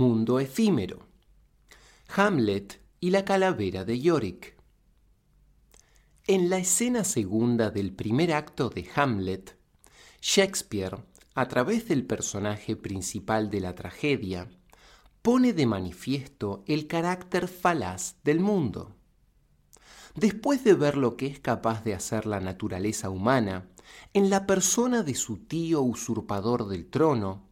mundo efímero. Hamlet y la calavera de Yorick. En la escena segunda del primer acto de Hamlet, Shakespeare, a través del personaje principal de la tragedia, pone de manifiesto el carácter falaz del mundo. Después de ver lo que es capaz de hacer la naturaleza humana en la persona de su tío usurpador del trono,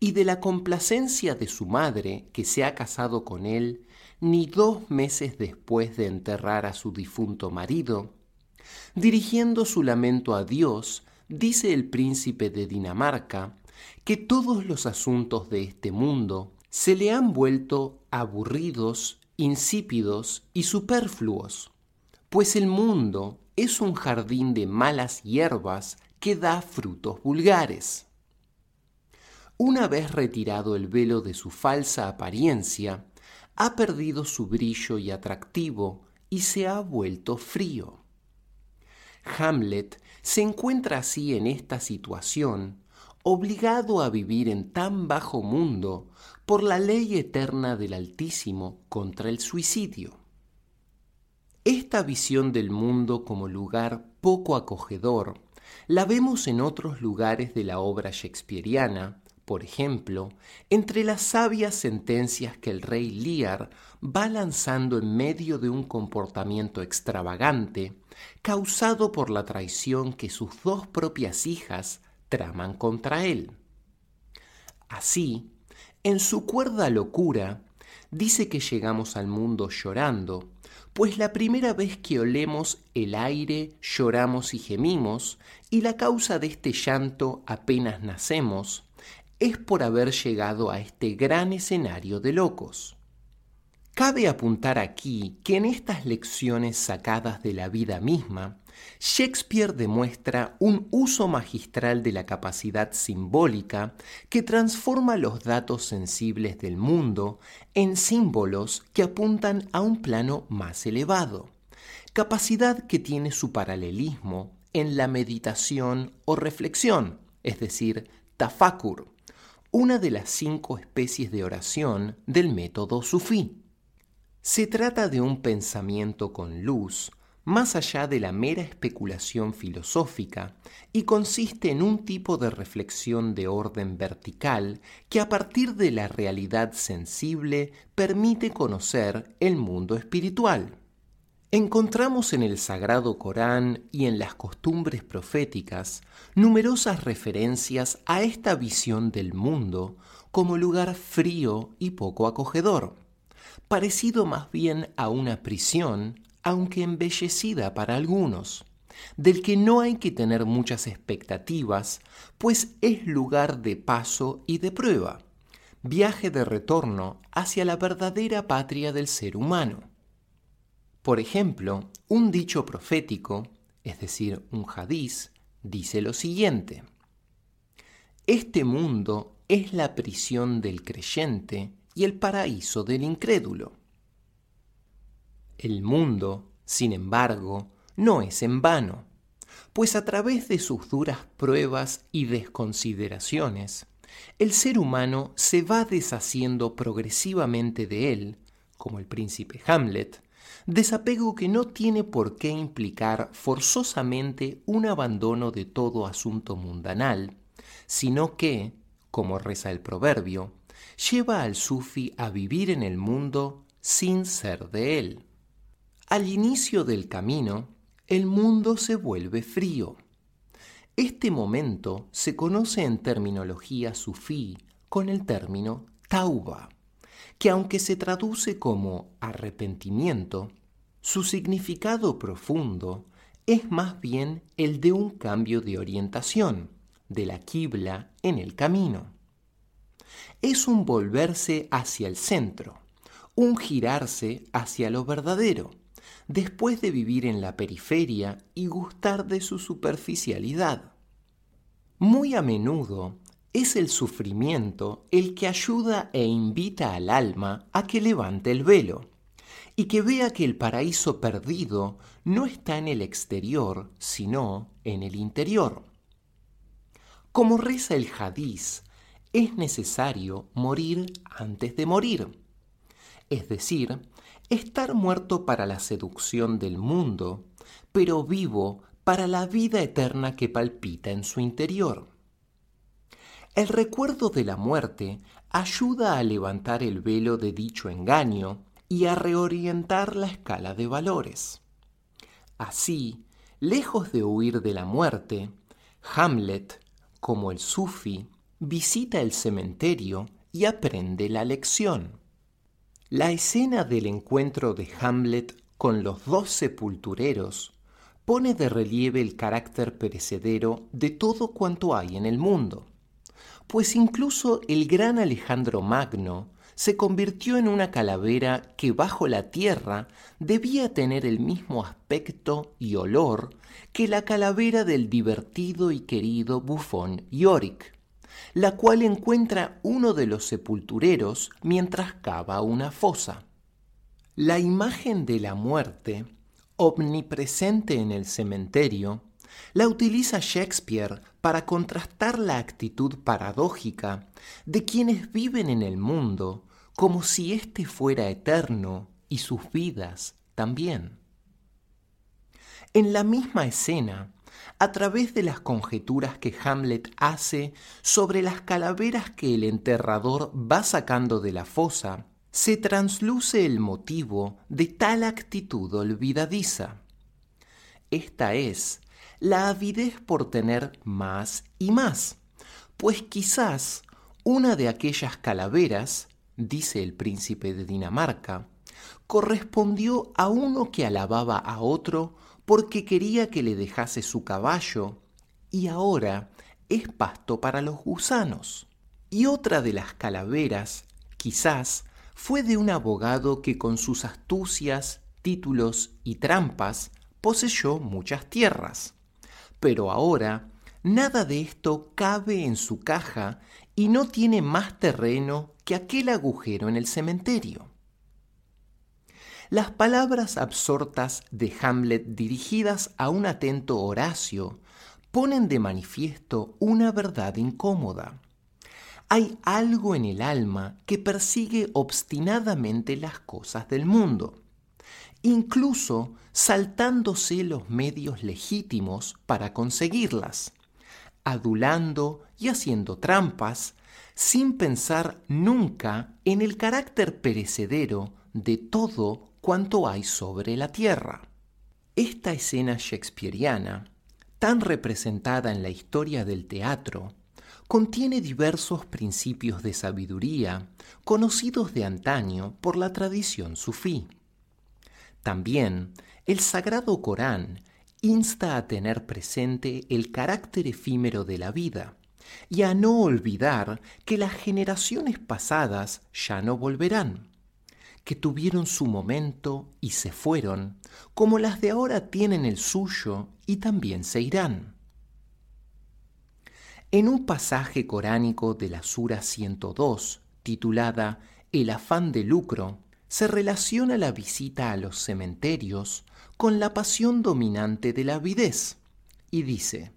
y de la complacencia de su madre, que se ha casado con él ni dos meses después de enterrar a su difunto marido, dirigiendo su lamento a Dios, dice el príncipe de Dinamarca, que todos los asuntos de este mundo se le han vuelto aburridos, insípidos y superfluos, pues el mundo es un jardín de malas hierbas que da frutos vulgares. Una vez retirado el velo de su falsa apariencia, ha perdido su brillo y atractivo y se ha vuelto frío. Hamlet se encuentra así en esta situación, obligado a vivir en tan bajo mundo por la ley eterna del Altísimo contra el suicidio. Esta visión del mundo como lugar poco acogedor la vemos en otros lugares de la obra shakespeariana, por ejemplo, entre las sabias sentencias que el rey Lear va lanzando en medio de un comportamiento extravagante causado por la traición que sus dos propias hijas traman contra él. Así, en su cuerda locura, dice que llegamos al mundo llorando, pues la primera vez que olemos el aire lloramos y gemimos, y la causa de este llanto apenas nacemos, es por haber llegado a este gran escenario de locos. Cabe apuntar aquí que en estas lecciones sacadas de la vida misma, Shakespeare demuestra un uso magistral de la capacidad simbólica que transforma los datos sensibles del mundo en símbolos que apuntan a un plano más elevado, capacidad que tiene su paralelismo en la meditación o reflexión, es decir, tafakur, una de las cinco especies de oración del método sufí. Se trata de un pensamiento con luz, más allá de la mera especulación filosófica, y consiste en un tipo de reflexión de orden vertical que a partir de la realidad sensible permite conocer el mundo espiritual. Encontramos en el Sagrado Corán y en las costumbres proféticas numerosas referencias a esta visión del mundo como lugar frío y poco acogedor, parecido más bien a una prisión, aunque embellecida para algunos, del que no hay que tener muchas expectativas, pues es lugar de paso y de prueba, viaje de retorno hacia la verdadera patria del ser humano. Por ejemplo, un dicho profético, es decir, un hadiz, dice lo siguiente. Este mundo es la prisión del creyente y el paraíso del incrédulo. El mundo, sin embargo, no es en vano, pues a través de sus duras pruebas y desconsideraciones, el ser humano se va deshaciendo progresivamente de él, como el príncipe Hamlet, desapego que no tiene por qué implicar forzosamente un abandono de todo asunto mundanal, sino que, como reza el proverbio, lleva al sufi a vivir en el mundo sin ser de él. Al inicio del camino, el mundo se vuelve frío. Este momento se conoce en terminología sufí con el término tauba que aunque se traduce como arrepentimiento, su significado profundo es más bien el de un cambio de orientación, de la quibla en el camino. Es un volverse hacia el centro, un girarse hacia lo verdadero, después de vivir en la periferia y gustar de su superficialidad. Muy a menudo es el sufrimiento el que ayuda e invita al alma a que levante el velo y que vea que el paraíso perdido no está en el exterior, sino en el interior. Como reza el hadiz, es necesario morir antes de morir, es decir, estar muerto para la seducción del mundo, pero vivo para la vida eterna que palpita en su interior. El recuerdo de la muerte ayuda a levantar el velo de dicho engaño y a reorientar la escala de valores. Así, lejos de huir de la muerte, Hamlet, como el sufi, visita el cementerio y aprende la lección. La escena del encuentro de Hamlet con los dos sepultureros pone de relieve el carácter perecedero de todo cuanto hay en el mundo pues incluso el gran Alejandro Magno se convirtió en una calavera que bajo la tierra debía tener el mismo aspecto y olor que la calavera del divertido y querido bufón Yorick, la cual encuentra uno de los sepultureros mientras cava una fosa. La imagen de la muerte, omnipresente en el cementerio, la utiliza Shakespeare para contrastar la actitud paradójica de quienes viven en el mundo como si éste fuera eterno y sus vidas también. En la misma escena, a través de las conjeturas que Hamlet hace sobre las calaveras que el enterrador va sacando de la fosa, se transluce el motivo de tal actitud olvidadiza. Esta es la avidez por tener más y más, pues quizás una de aquellas calaveras, dice el príncipe de Dinamarca, correspondió a uno que alababa a otro porque quería que le dejase su caballo, y ahora es pasto para los gusanos. Y otra de las calaveras, quizás, fue de un abogado que con sus astucias, títulos y trampas poseyó muchas tierras. Pero ahora nada de esto cabe en su caja y no tiene más terreno que aquel agujero en el cementerio. Las palabras absortas de Hamlet dirigidas a un atento Horacio ponen de manifiesto una verdad incómoda. Hay algo en el alma que persigue obstinadamente las cosas del mundo incluso saltándose los medios legítimos para conseguirlas, adulando y haciendo trampas, sin pensar nunca en el carácter perecedero de todo cuanto hay sobre la tierra. Esta escena shakespeariana, tan representada en la historia del teatro, contiene diversos principios de sabiduría conocidos de antaño por la tradición sufí. También el Sagrado Corán insta a tener presente el carácter efímero de la vida y a no olvidar que las generaciones pasadas ya no volverán, que tuvieron su momento y se fueron, como las de ahora tienen el suyo y también se irán. En un pasaje coránico de la Sura 102, titulada El afán de lucro, se relaciona la visita a los cementerios con la pasión dominante de la avidez y dice,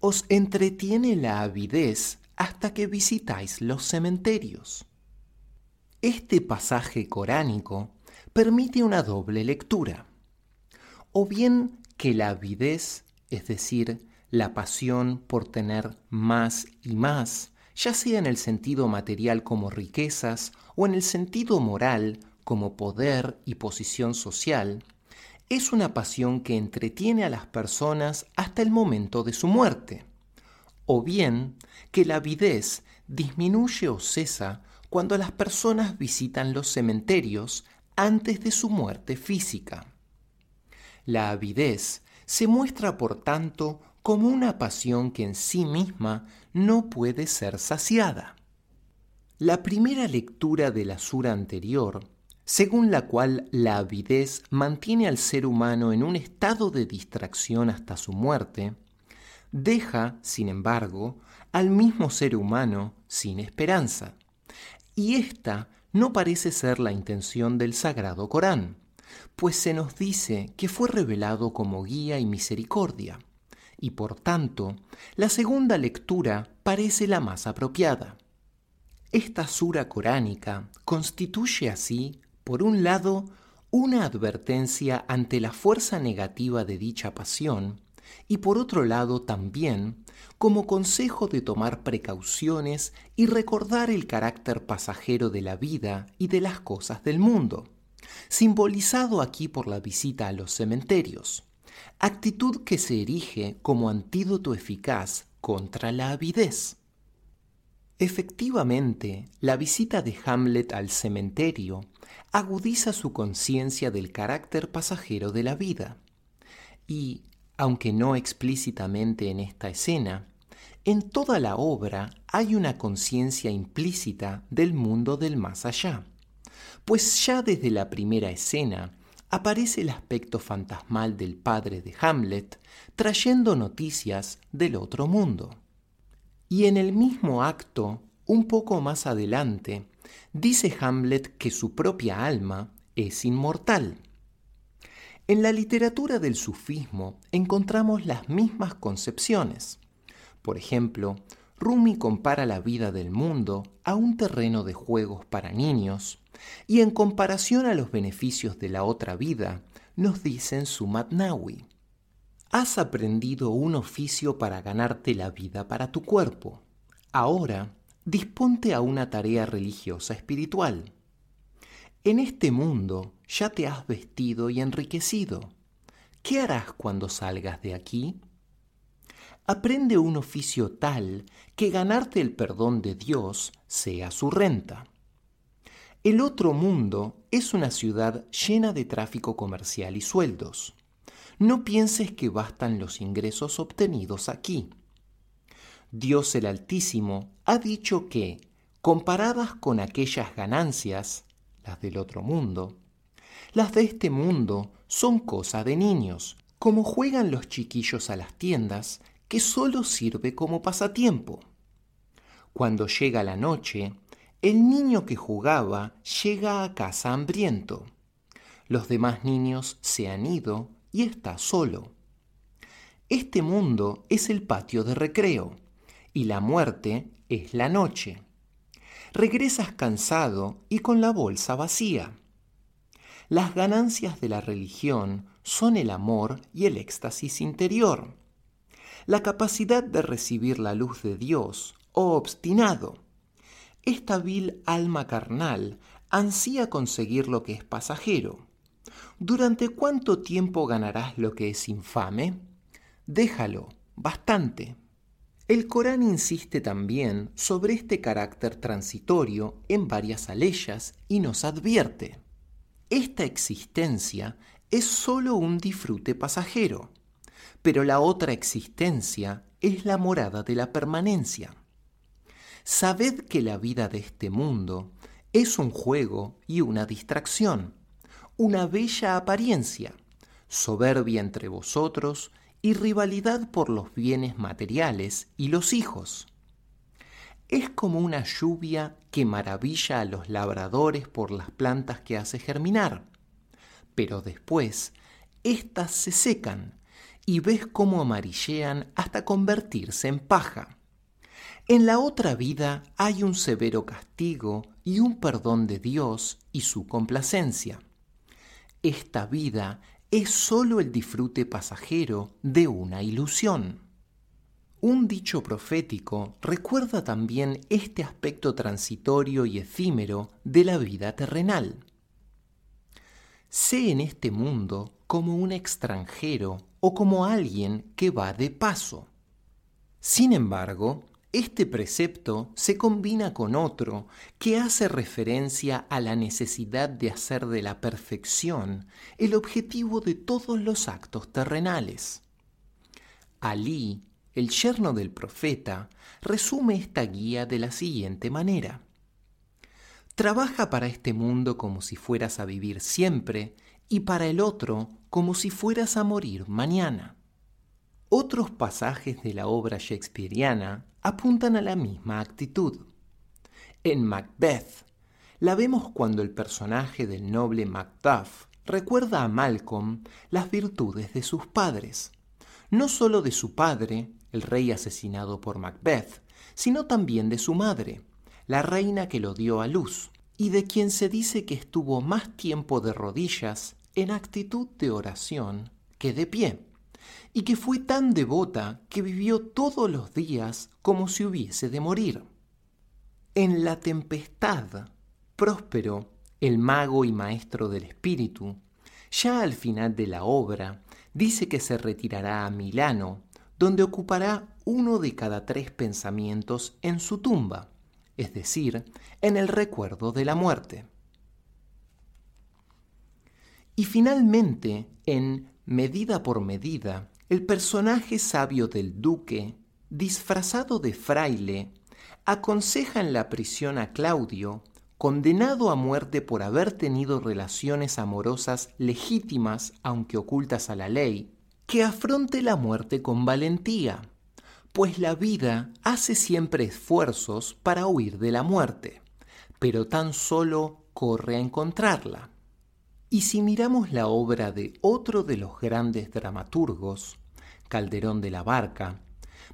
os entretiene la avidez hasta que visitáis los cementerios. Este pasaje coránico permite una doble lectura, o bien que la avidez, es decir, la pasión por tener más y más, ya sea en el sentido material como riquezas o en el sentido moral como poder y posición social, es una pasión que entretiene a las personas hasta el momento de su muerte, o bien que la avidez disminuye o cesa cuando las personas visitan los cementerios antes de su muerte física. La avidez se muestra, por tanto, como una pasión que en sí misma no puede ser saciada. La primera lectura de la sura anterior según la cual la avidez mantiene al ser humano en un estado de distracción hasta su muerte, deja, sin embargo, al mismo ser humano sin esperanza. Y esta no parece ser la intención del Sagrado Corán, pues se nos dice que fue revelado como guía y misericordia, y por tanto, la segunda lectura parece la más apropiada. Esta sura coránica constituye así, por un lado, una advertencia ante la fuerza negativa de dicha pasión y por otro lado también como consejo de tomar precauciones y recordar el carácter pasajero de la vida y de las cosas del mundo, simbolizado aquí por la visita a los cementerios, actitud que se erige como antídoto eficaz contra la avidez. Efectivamente, la visita de Hamlet al cementerio agudiza su conciencia del carácter pasajero de la vida y, aunque no explícitamente en esta escena, en toda la obra hay una conciencia implícita del mundo del más allá, pues ya desde la primera escena aparece el aspecto fantasmal del padre de Hamlet trayendo noticias del otro mundo. Y en el mismo acto, un poco más adelante, dice Hamlet que su propia alma es inmortal. En la literatura del sufismo encontramos las mismas concepciones. Por ejemplo, Rumi compara la vida del mundo a un terreno de juegos para niños y en comparación a los beneficios de la otra vida, nos dicen su Matnawi. Has aprendido un oficio para ganarte la vida para tu cuerpo. Ahora, disponte a una tarea religiosa espiritual. En este mundo ya te has vestido y enriquecido. ¿Qué harás cuando salgas de aquí? Aprende un oficio tal que ganarte el perdón de Dios sea su renta. El otro mundo es una ciudad llena de tráfico comercial y sueldos. No pienses que bastan los ingresos obtenidos aquí. Dios el Altísimo ha dicho que, comparadas con aquellas ganancias, las del otro mundo. Las de este mundo son cosa de niños, como juegan los chiquillos a las tiendas, que solo sirve como pasatiempo. Cuando llega la noche, el niño que jugaba llega a casa hambriento. Los demás niños se han ido y está solo. Este mundo es el patio de recreo y la muerte es la noche regresas cansado y con la bolsa vacía. Las ganancias de la religión son el amor y el éxtasis interior, la capacidad de recibir la luz de Dios o obstinado. Esta vil alma carnal ansía conseguir lo que es pasajero. ¿Durante cuánto tiempo ganarás lo que es infame? Déjalo, bastante. El Corán insiste también sobre este carácter transitorio en varias aleyas y nos advierte, esta existencia es sólo un disfrute pasajero, pero la otra existencia es la morada de la permanencia. Sabed que la vida de este mundo es un juego y una distracción, una bella apariencia, soberbia entre vosotros y rivalidad por los bienes materiales y los hijos. Es como una lluvia que maravilla a los labradores por las plantas que hace germinar, pero después éstas se secan y ves cómo amarillean hasta convertirse en paja. En la otra vida hay un severo castigo y un perdón de Dios y su complacencia. Esta vida es sólo el disfrute pasajero de una ilusión. Un dicho profético recuerda también este aspecto transitorio y efímero de la vida terrenal. Sé en este mundo como un extranjero o como alguien que va de paso. Sin embargo, este precepto se combina con otro que hace referencia a la necesidad de hacer de la perfección el objetivo de todos los actos terrenales. Alí, el yerno del profeta, resume esta guía de la siguiente manera. Trabaja para este mundo como si fueras a vivir siempre y para el otro como si fueras a morir mañana. Otros pasajes de la obra shakespeariana apuntan a la misma actitud. En Macbeth, la vemos cuando el personaje del noble Macduff recuerda a Malcolm las virtudes de sus padres, no sólo de su padre, el rey asesinado por Macbeth, sino también de su madre, la reina que lo dio a luz, y de quien se dice que estuvo más tiempo de rodillas en actitud de oración que de pie, y que fue tan devota que vivió todos los días como si hubiese de morir. En la tempestad, Próspero, el mago y maestro del espíritu, ya al final de la obra, dice que se retirará a Milano, donde ocupará uno de cada tres pensamientos en su tumba, es decir, en el recuerdo de la muerte. Y finalmente, en Medida por Medida, el personaje sabio del duque, disfrazado de fraile, aconseja en la prisión a Claudio, condenado a muerte por haber tenido relaciones amorosas legítimas aunque ocultas a la ley, que afronte la muerte con valentía, pues la vida hace siempre esfuerzos para huir de la muerte, pero tan solo corre a encontrarla. Y si miramos la obra de otro de los grandes dramaturgos, Calderón de la Barca,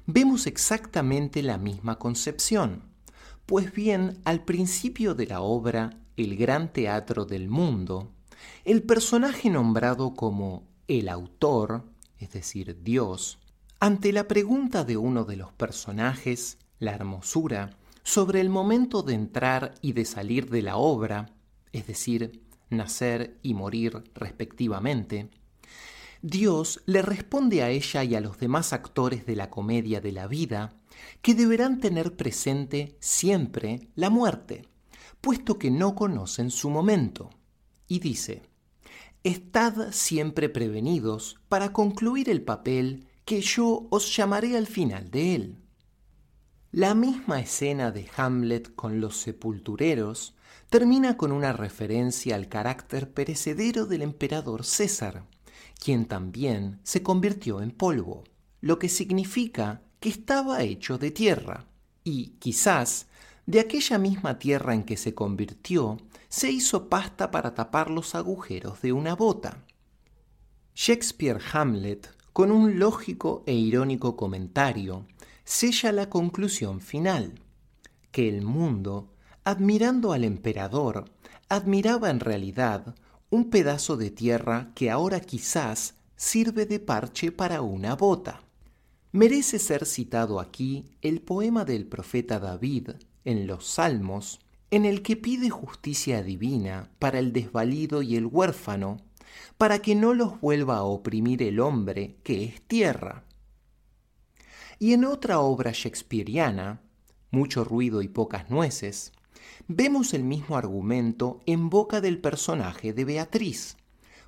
vemos exactamente la misma concepción. Pues bien, al principio de la obra El Gran Teatro del Mundo, el personaje nombrado como el autor, es decir, Dios, ante la pregunta de uno de los personajes, la hermosura, sobre el momento de entrar y de salir de la obra, es decir, nacer y morir respectivamente, Dios le responde a ella y a los demás actores de la comedia de la vida que deberán tener presente siempre la muerte, puesto que no conocen su momento. Y dice, Estad siempre prevenidos para concluir el papel que yo os llamaré al final de él. La misma escena de Hamlet con los sepultureros termina con una referencia al carácter perecedero del emperador César, quien también se convirtió en polvo, lo que significa que estaba hecho de tierra, y quizás de aquella misma tierra en que se convirtió, se hizo pasta para tapar los agujeros de una bota. Shakespeare Hamlet, con un lógico e irónico comentario, sella la conclusión final, que el mundo, admirando al emperador, admiraba en realidad un pedazo de tierra que ahora quizás sirve de parche para una bota. Merece ser citado aquí el poema del profeta David en los Salmos, en el que pide justicia divina para el desvalido y el huérfano, para que no los vuelva a oprimir el hombre que es tierra. Y en otra obra shakespeariana, Mucho ruido y pocas nueces, vemos el mismo argumento en boca del personaje de Beatriz,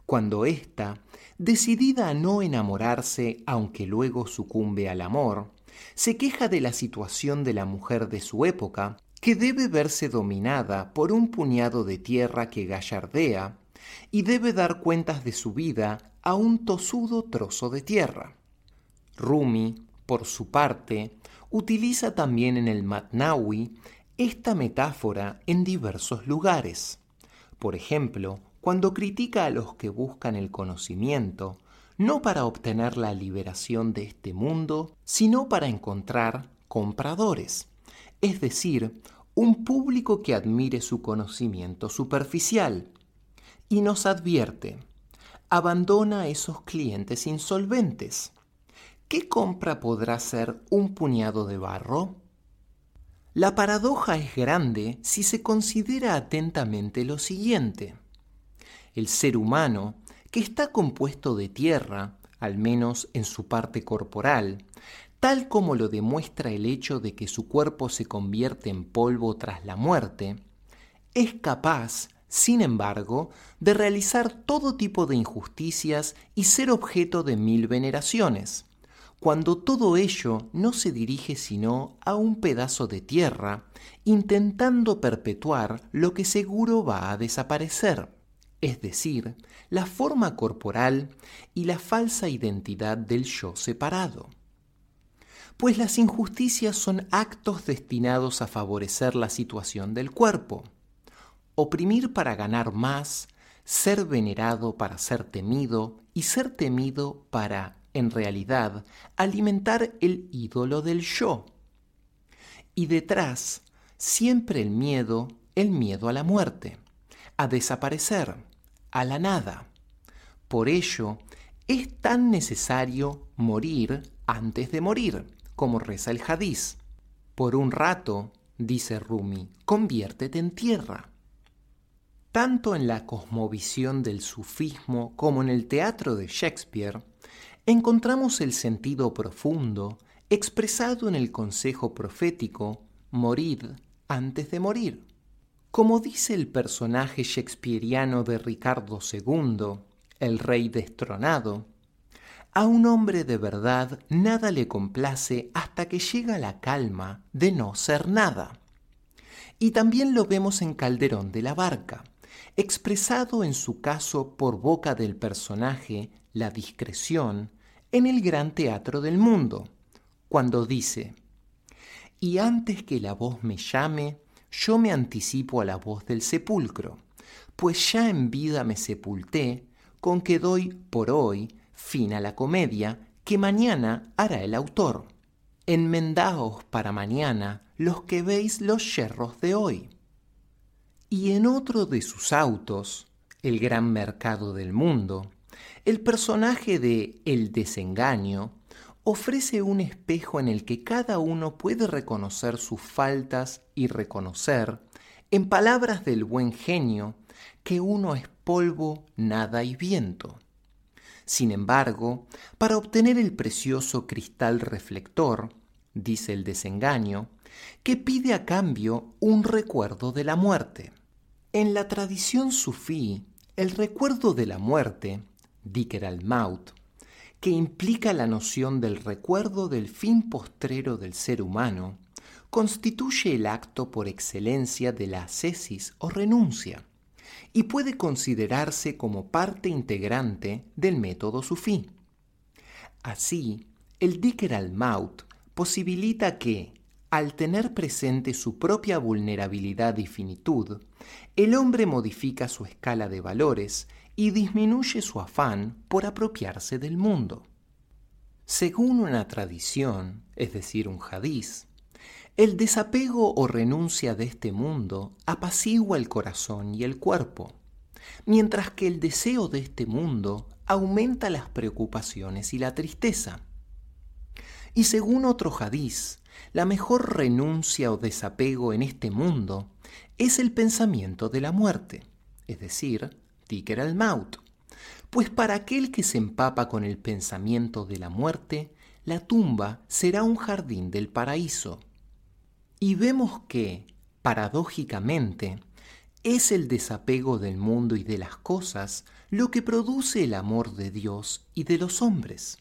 cuando ésta, decidida a no enamorarse aunque luego sucumbe al amor, se queja de la situación de la mujer de su época, que debe verse dominada por un puñado de tierra que gallardea y debe dar cuentas de su vida a un tosudo trozo de tierra. Rumi, por su parte, utiliza también en el Matnawi esta metáfora en diversos lugares. Por ejemplo, cuando critica a los que buscan el conocimiento, no para obtener la liberación de este mundo, sino para encontrar compradores, es decir, un público que admire su conocimiento superficial. Y nos advierte, abandona a esos clientes insolventes. ¿Qué compra podrá ser un puñado de barro? La paradoja es grande si se considera atentamente lo siguiente. El ser humano, que está compuesto de tierra, al menos en su parte corporal, tal como lo demuestra el hecho de que su cuerpo se convierte en polvo tras la muerte, es capaz, sin embargo, de realizar todo tipo de injusticias y ser objeto de mil veneraciones cuando todo ello no se dirige sino a un pedazo de tierra, intentando perpetuar lo que seguro va a desaparecer, es decir, la forma corporal y la falsa identidad del yo separado. Pues las injusticias son actos destinados a favorecer la situación del cuerpo, oprimir para ganar más, ser venerado para ser temido y ser temido para en realidad, alimentar el ídolo del yo. Y detrás, siempre el miedo, el miedo a la muerte, a desaparecer, a la nada. Por ello, es tan necesario morir antes de morir, como reza el hadiz. Por un rato, dice Rumi, conviértete en tierra. Tanto en la cosmovisión del sufismo como en el teatro de Shakespeare, encontramos el sentido profundo expresado en el consejo profético morid antes de morir. Como dice el personaje shakespeariano de Ricardo II, el rey destronado, a un hombre de verdad nada le complace hasta que llega la calma de no ser nada. Y también lo vemos en Calderón de la Barca, expresado en su caso por boca del personaje la discreción en el gran teatro del mundo, cuando dice, y antes que la voz me llame, yo me anticipo a la voz del sepulcro, pues ya en vida me sepulté, con que doy por hoy fin a la comedia que mañana hará el autor. Enmendaos para mañana los que veis los yerros de hoy. Y en otro de sus autos, El gran mercado del mundo, el personaje de El desengaño ofrece un espejo en el que cada uno puede reconocer sus faltas y reconocer, en palabras del buen genio, que uno es polvo, nada y viento. Sin embargo, para obtener el precioso cristal reflector, dice el desengaño, que pide a cambio un recuerdo de la muerte. En la tradición sufí, el recuerdo de la muerte, Diker al-Maut, que implica la noción del recuerdo del fin postrero del ser humano, constituye el acto por excelencia de la ascesis o renuncia y puede considerarse como parte integrante del método sufí. Así, el al-Maut posibilita que, al tener presente su propia vulnerabilidad y finitud, el hombre modifica su escala de valores y disminuye su afán por apropiarse del mundo. Según una tradición, es decir, un hadiz, el desapego o renuncia de este mundo apacigua el corazón y el cuerpo, mientras que el deseo de este mundo aumenta las preocupaciones y la tristeza. Y según otro hadiz, la mejor renuncia o desapego en este mundo es el pensamiento de la muerte, es decir, pues para aquel que se empapa con el pensamiento de la muerte, la tumba será un jardín del paraíso y vemos que, paradójicamente, es el desapego del mundo y de las cosas lo que produce el amor de Dios y de los hombres.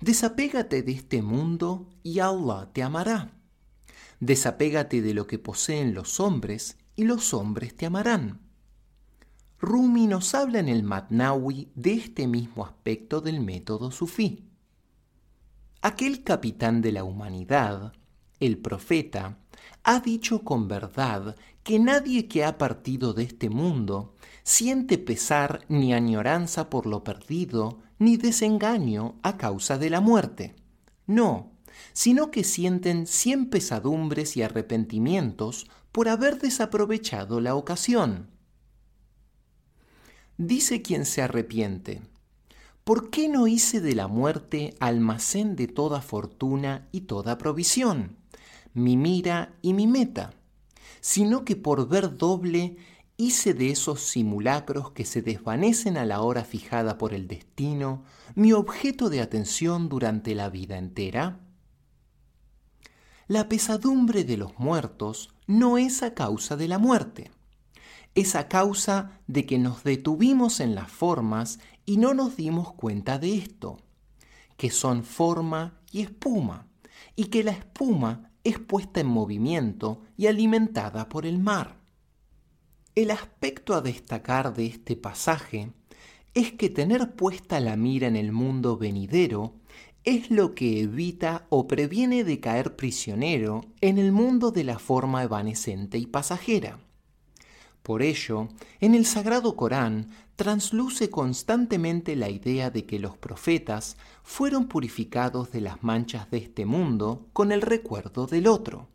Desapégate de este mundo y Allah te amará. Desapégate de lo que poseen los hombres y los hombres te amarán. Rumi nos habla en el Matnawi de este mismo aspecto del método sufí. Aquel capitán de la humanidad, el profeta, ha dicho con verdad que nadie que ha partido de este mundo siente pesar ni añoranza por lo perdido, ni desengaño a causa de la muerte. No, sino que sienten cien pesadumbres y arrepentimientos por haber desaprovechado la ocasión. Dice quien se arrepiente, ¿por qué no hice de la muerte almacén de toda fortuna y toda provisión? mi mira y mi meta, sino que por ver doble hice de esos simulacros que se desvanecen a la hora fijada por el destino mi objeto de atención durante la vida entera? La pesadumbre de los muertos no es a causa de la muerte, es a causa de que nos detuvimos en las formas y no nos dimos cuenta de esto, que son forma y espuma, y que la espuma es puesta en movimiento y alimentada por el mar. El aspecto a destacar de este pasaje es que tener puesta la mira en el mundo venidero es lo que evita o previene de caer prisionero en el mundo de la forma evanescente y pasajera. Por ello, en el Sagrado Corán transluce constantemente la idea de que los profetas fueron purificados de las manchas de este mundo con el recuerdo del otro.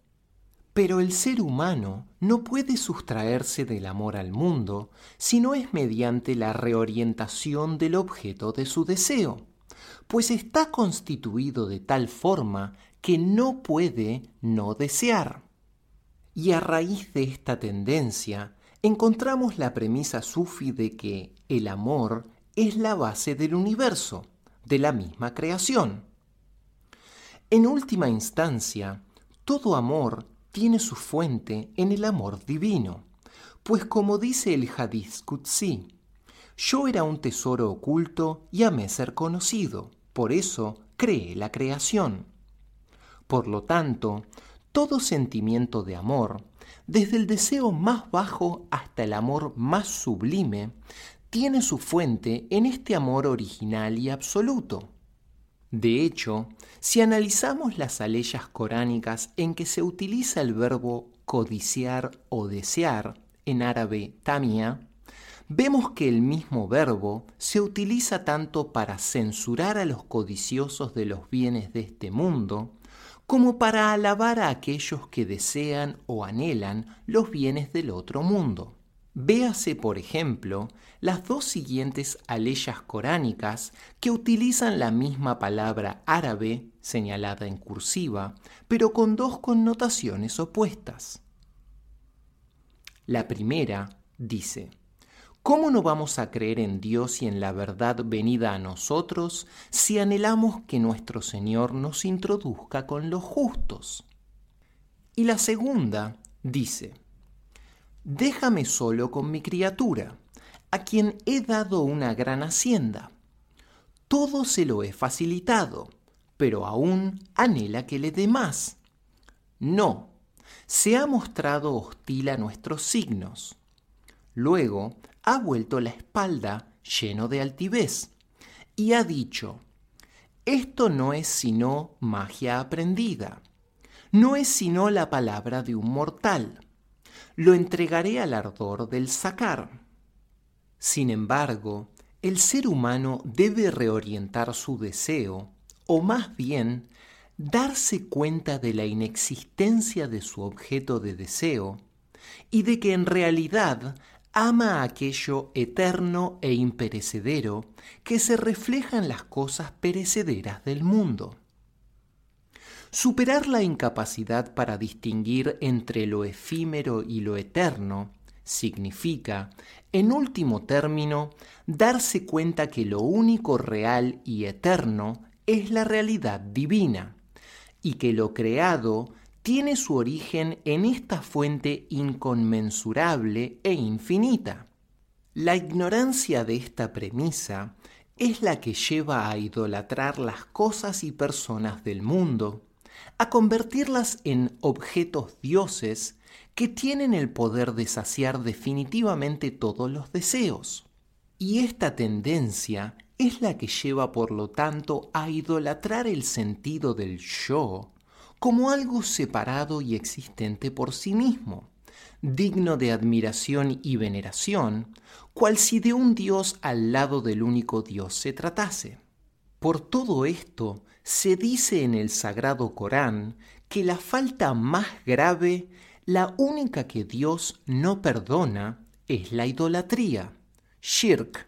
Pero el ser humano no puede sustraerse del amor al mundo si no es mediante la reorientación del objeto de su deseo, pues está constituido de tal forma que no puede no desear. Y a raíz de esta tendencia, encontramos la premisa sufi de que el amor es la base del universo, de la misma creación. En última instancia, todo amor tiene su fuente en el amor divino, pues como dice el Hadith Qudsi, yo era un tesoro oculto y amé ser conocido, por eso creé la creación. Por lo tanto, todo sentimiento de amor, desde el deseo más bajo hasta el amor más sublime, tiene su fuente en este amor original y absoluto. De hecho, si analizamos las aleyas coránicas en que se utiliza el verbo codiciar o desear, en árabe tamia, vemos que el mismo verbo se utiliza tanto para censurar a los codiciosos de los bienes de este mundo, como para alabar a aquellos que desean o anhelan los bienes del otro mundo. Véase, por ejemplo, las dos siguientes aleyas coránicas que utilizan la misma palabra árabe, señalada en cursiva, pero con dos connotaciones opuestas. La primera dice, ¿Cómo no vamos a creer en Dios y en la verdad venida a nosotros si anhelamos que nuestro Señor nos introduzca con los justos? Y la segunda dice, déjame solo con mi criatura, a quien he dado una gran hacienda. Todo se lo he facilitado, pero aún anhela que le dé más. No, se ha mostrado hostil a nuestros signos. Luego ha vuelto la espalda lleno de altivez y ha dicho, esto no es sino magia aprendida, no es sino la palabra de un mortal lo entregaré al ardor del sacar. Sin embargo, el ser humano debe reorientar su deseo, o más bien, darse cuenta de la inexistencia de su objeto de deseo y de que en realidad ama aquello eterno e imperecedero que se refleja en las cosas perecederas del mundo. Superar la incapacidad para distinguir entre lo efímero y lo eterno significa, en último término, darse cuenta que lo único real y eterno es la realidad divina, y que lo creado tiene su origen en esta fuente inconmensurable e infinita. La ignorancia de esta premisa es la que lleva a idolatrar las cosas y personas del mundo, a convertirlas en objetos dioses que tienen el poder de saciar definitivamente todos los deseos. Y esta tendencia es la que lleva por lo tanto a idolatrar el sentido del yo como algo separado y existente por sí mismo, digno de admiración y veneración, cual si de un Dios al lado del único Dios se tratase. Por todo esto, se dice en el Sagrado Corán que la falta más grave, la única que Dios no perdona, es la idolatría, shirk,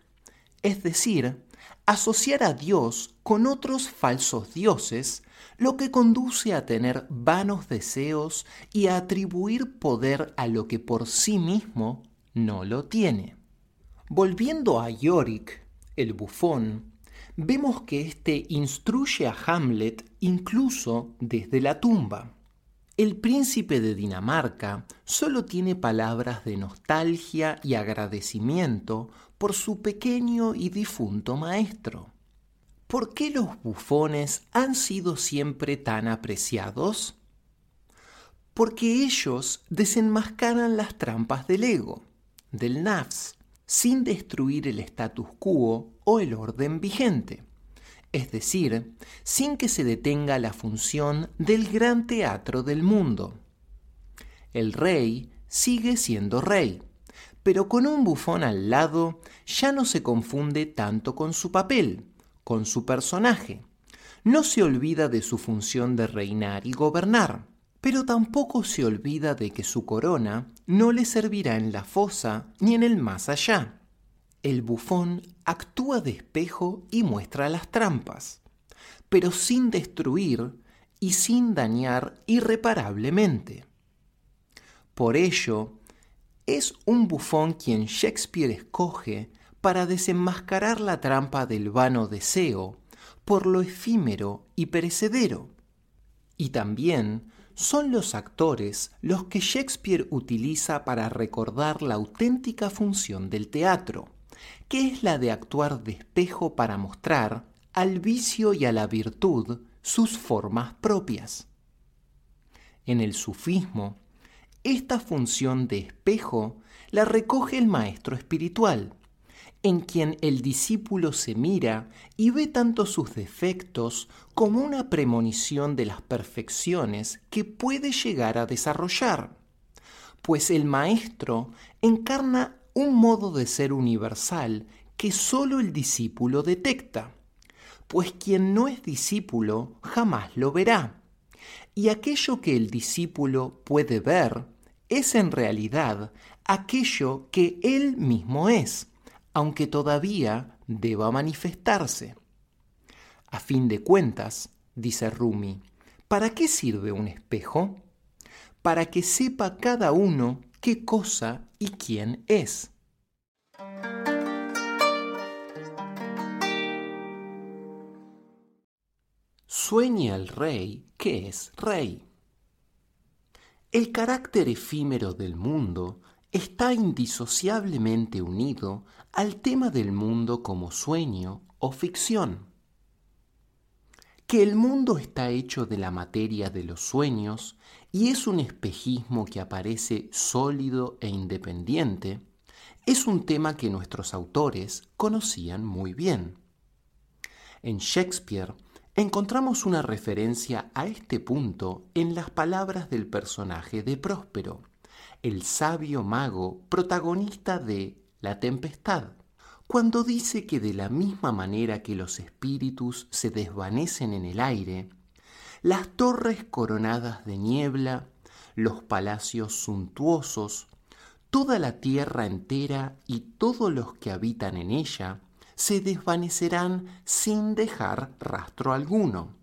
es decir, asociar a Dios con otros falsos dioses, lo que conduce a tener vanos deseos y a atribuir poder a lo que por sí mismo no lo tiene. Volviendo a Yorick, el bufón, vemos que éste instruye a Hamlet incluso desde la tumba. El príncipe de Dinamarca solo tiene palabras de nostalgia y agradecimiento por su pequeño y difunto maestro. ¿Por qué los bufones han sido siempre tan apreciados? Porque ellos desenmascaran las trampas del ego, del nafs, sin destruir el status quo o el orden vigente, es decir, sin que se detenga la función del gran teatro del mundo. El rey sigue siendo rey, pero con un bufón al lado ya no se confunde tanto con su papel, con su personaje. No se olvida de su función de reinar y gobernar, pero tampoco se olvida de que su corona no le servirá en la fosa ni en el más allá. El bufón actúa de espejo y muestra las trampas, pero sin destruir y sin dañar irreparablemente. Por ello, es un bufón quien Shakespeare escoge para desenmascarar la trampa del vano deseo por lo efímero y perecedero. Y también son los actores los que Shakespeare utiliza para recordar la auténtica función del teatro, que es la de actuar de espejo para mostrar al vicio y a la virtud sus formas propias. En el sufismo, esta función de espejo la recoge el maestro espiritual, en quien el discípulo se mira y ve tanto sus defectos como una premonición de las perfecciones que puede llegar a desarrollar, pues el maestro encarna un modo de ser universal que sólo el discípulo detecta, pues quien no es discípulo jamás lo verá, y aquello que el discípulo puede ver es en realidad aquello que él mismo es aunque todavía deba manifestarse. A fin de cuentas, dice Rumi, ¿para qué sirve un espejo? Para que sepa cada uno qué cosa y quién es. Sueña el rey que es rey. El carácter efímero del mundo está indisociablemente unido al tema del mundo como sueño o ficción. Que el mundo está hecho de la materia de los sueños y es un espejismo que aparece sólido e independiente, es un tema que nuestros autores conocían muy bien. En Shakespeare encontramos una referencia a este punto en las palabras del personaje de Próspero, el sabio mago protagonista de La Tempestad, cuando dice que de la misma manera que los espíritus se desvanecen en el aire, las torres coronadas de niebla, los palacios suntuosos, toda la tierra entera y todos los que habitan en ella se desvanecerán sin dejar rastro alguno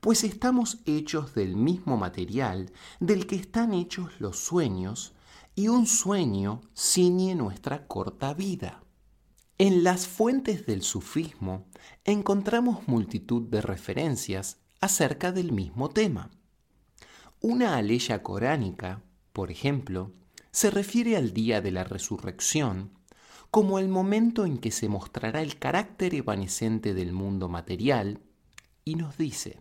pues estamos hechos del mismo material del que están hechos los sueños, y un sueño ciñe nuestra corta vida. En las fuentes del sufismo encontramos multitud de referencias acerca del mismo tema. Una aleya coránica, por ejemplo, se refiere al día de la resurrección como el momento en que se mostrará el carácter evanescente del mundo material y nos dice,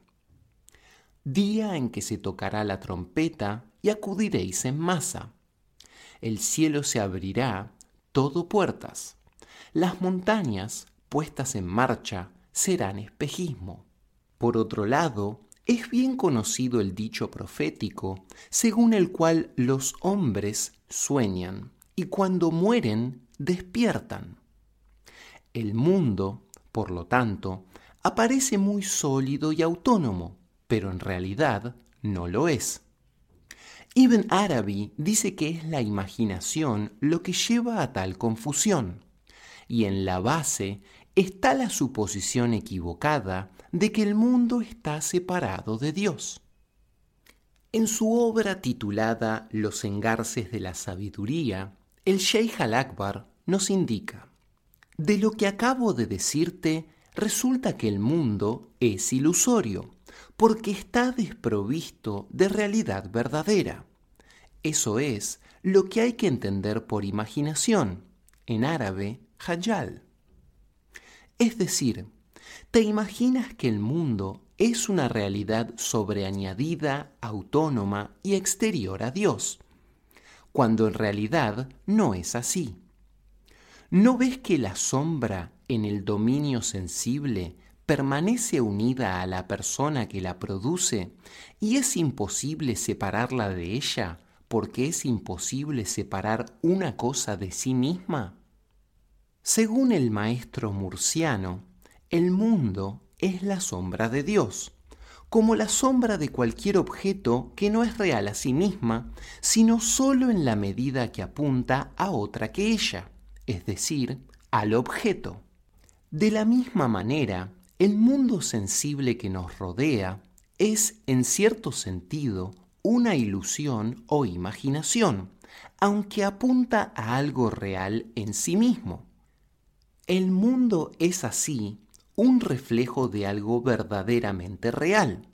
día en que se tocará la trompeta y acudiréis en masa. El cielo se abrirá, todo puertas. Las montañas, puestas en marcha, serán espejismo. Por otro lado, es bien conocido el dicho profético, según el cual los hombres sueñan y cuando mueren despiertan. El mundo, por lo tanto, aparece muy sólido y autónomo, pero en realidad no lo es. Ibn Arabi dice que es la imaginación lo que lleva a tal confusión, y en la base está la suposición equivocada de que el mundo está separado de Dios. En su obra titulada Los engarces de la sabiduría, el Sheikh al-Akbar nos indica, de lo que acabo de decirte, resulta que el mundo es ilusorio, porque está desprovisto de realidad verdadera. Eso es lo que hay que entender por imaginación, en árabe, hayal. Es decir, te imaginas que el mundo es una realidad sobreañadida, autónoma y exterior a Dios, cuando en realidad no es así. ¿No ves que la sombra en el dominio sensible permanece unida a la persona que la produce y es imposible separarla de ella porque es imposible separar una cosa de sí misma? Según el maestro murciano, el mundo es la sombra de Dios, como la sombra de cualquier objeto que no es real a sí misma, sino sólo en la medida que apunta a otra que ella, es decir, al objeto. De la misma manera, el mundo sensible que nos rodea es, en cierto sentido, una ilusión o imaginación, aunque apunta a algo real en sí mismo. El mundo es así un reflejo de algo verdaderamente real.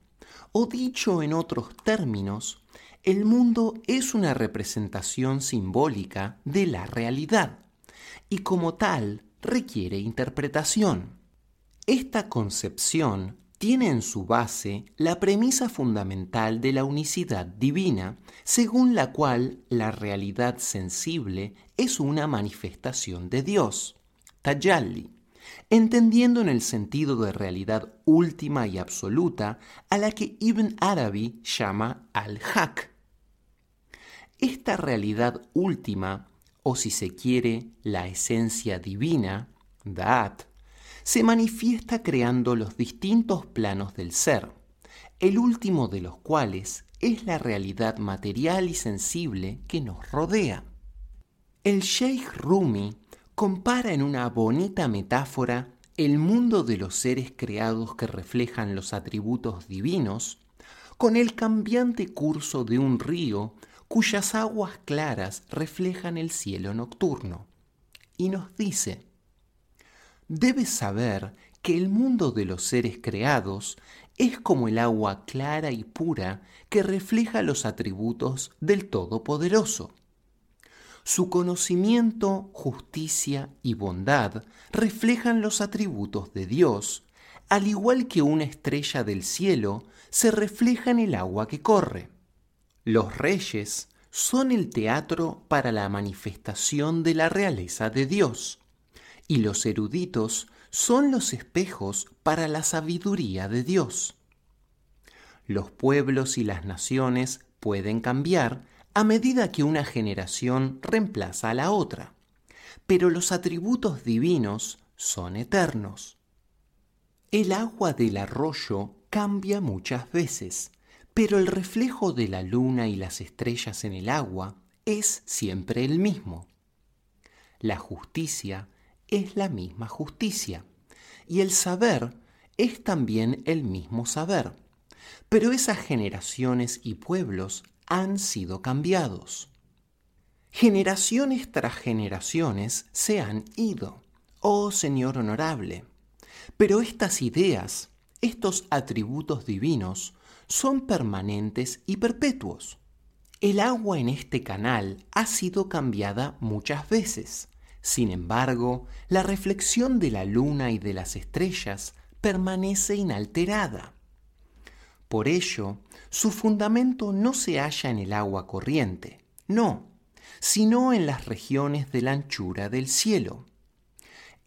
O dicho en otros términos, el mundo es una representación simbólica de la realidad y como tal requiere interpretación. Esta concepción tiene en su base la premisa fundamental de la unicidad divina, según la cual la realidad sensible es una manifestación de Dios, Tajalli, entendiendo en el sentido de realidad última y absoluta a la que Ibn Arabi llama al-Haq. Esta realidad última, o si se quiere, la esencia divina, Da'at, se manifiesta creando los distintos planos del ser, el último de los cuales es la realidad material y sensible que nos rodea. El Sheikh Rumi compara en una bonita metáfora el mundo de los seres creados que reflejan los atributos divinos con el cambiante curso de un río cuyas aguas claras reflejan el cielo nocturno. Y nos dice, debes saber que el mundo de los seres creados es como el agua clara y pura que refleja los atributos del Todopoderoso. Su conocimiento, justicia y bondad reflejan los atributos de Dios, al igual que una estrella del cielo se refleja en el agua que corre. Los reyes son el teatro para la manifestación de la realeza de Dios, y los eruditos son los espejos para la sabiduría de Dios. Los pueblos y las naciones pueden cambiar a medida que una generación reemplaza a la otra, pero los atributos divinos son eternos. El agua del arroyo cambia muchas veces, pero el reflejo de la luna y las estrellas en el agua es siempre el mismo. La justicia es la misma justicia, y el saber es también el mismo saber, pero esas generaciones y pueblos han sido cambiados. Generaciones tras generaciones se han ido, oh Señor honorable, pero estas ideas, estos atributos divinos, son permanentes y perpetuos. El agua en este canal ha sido cambiada muchas veces. Sin embargo, la reflexión de la luna y de las estrellas permanece inalterada. Por ello, su fundamento no se halla en el agua corriente, no, sino en las regiones de la anchura del cielo.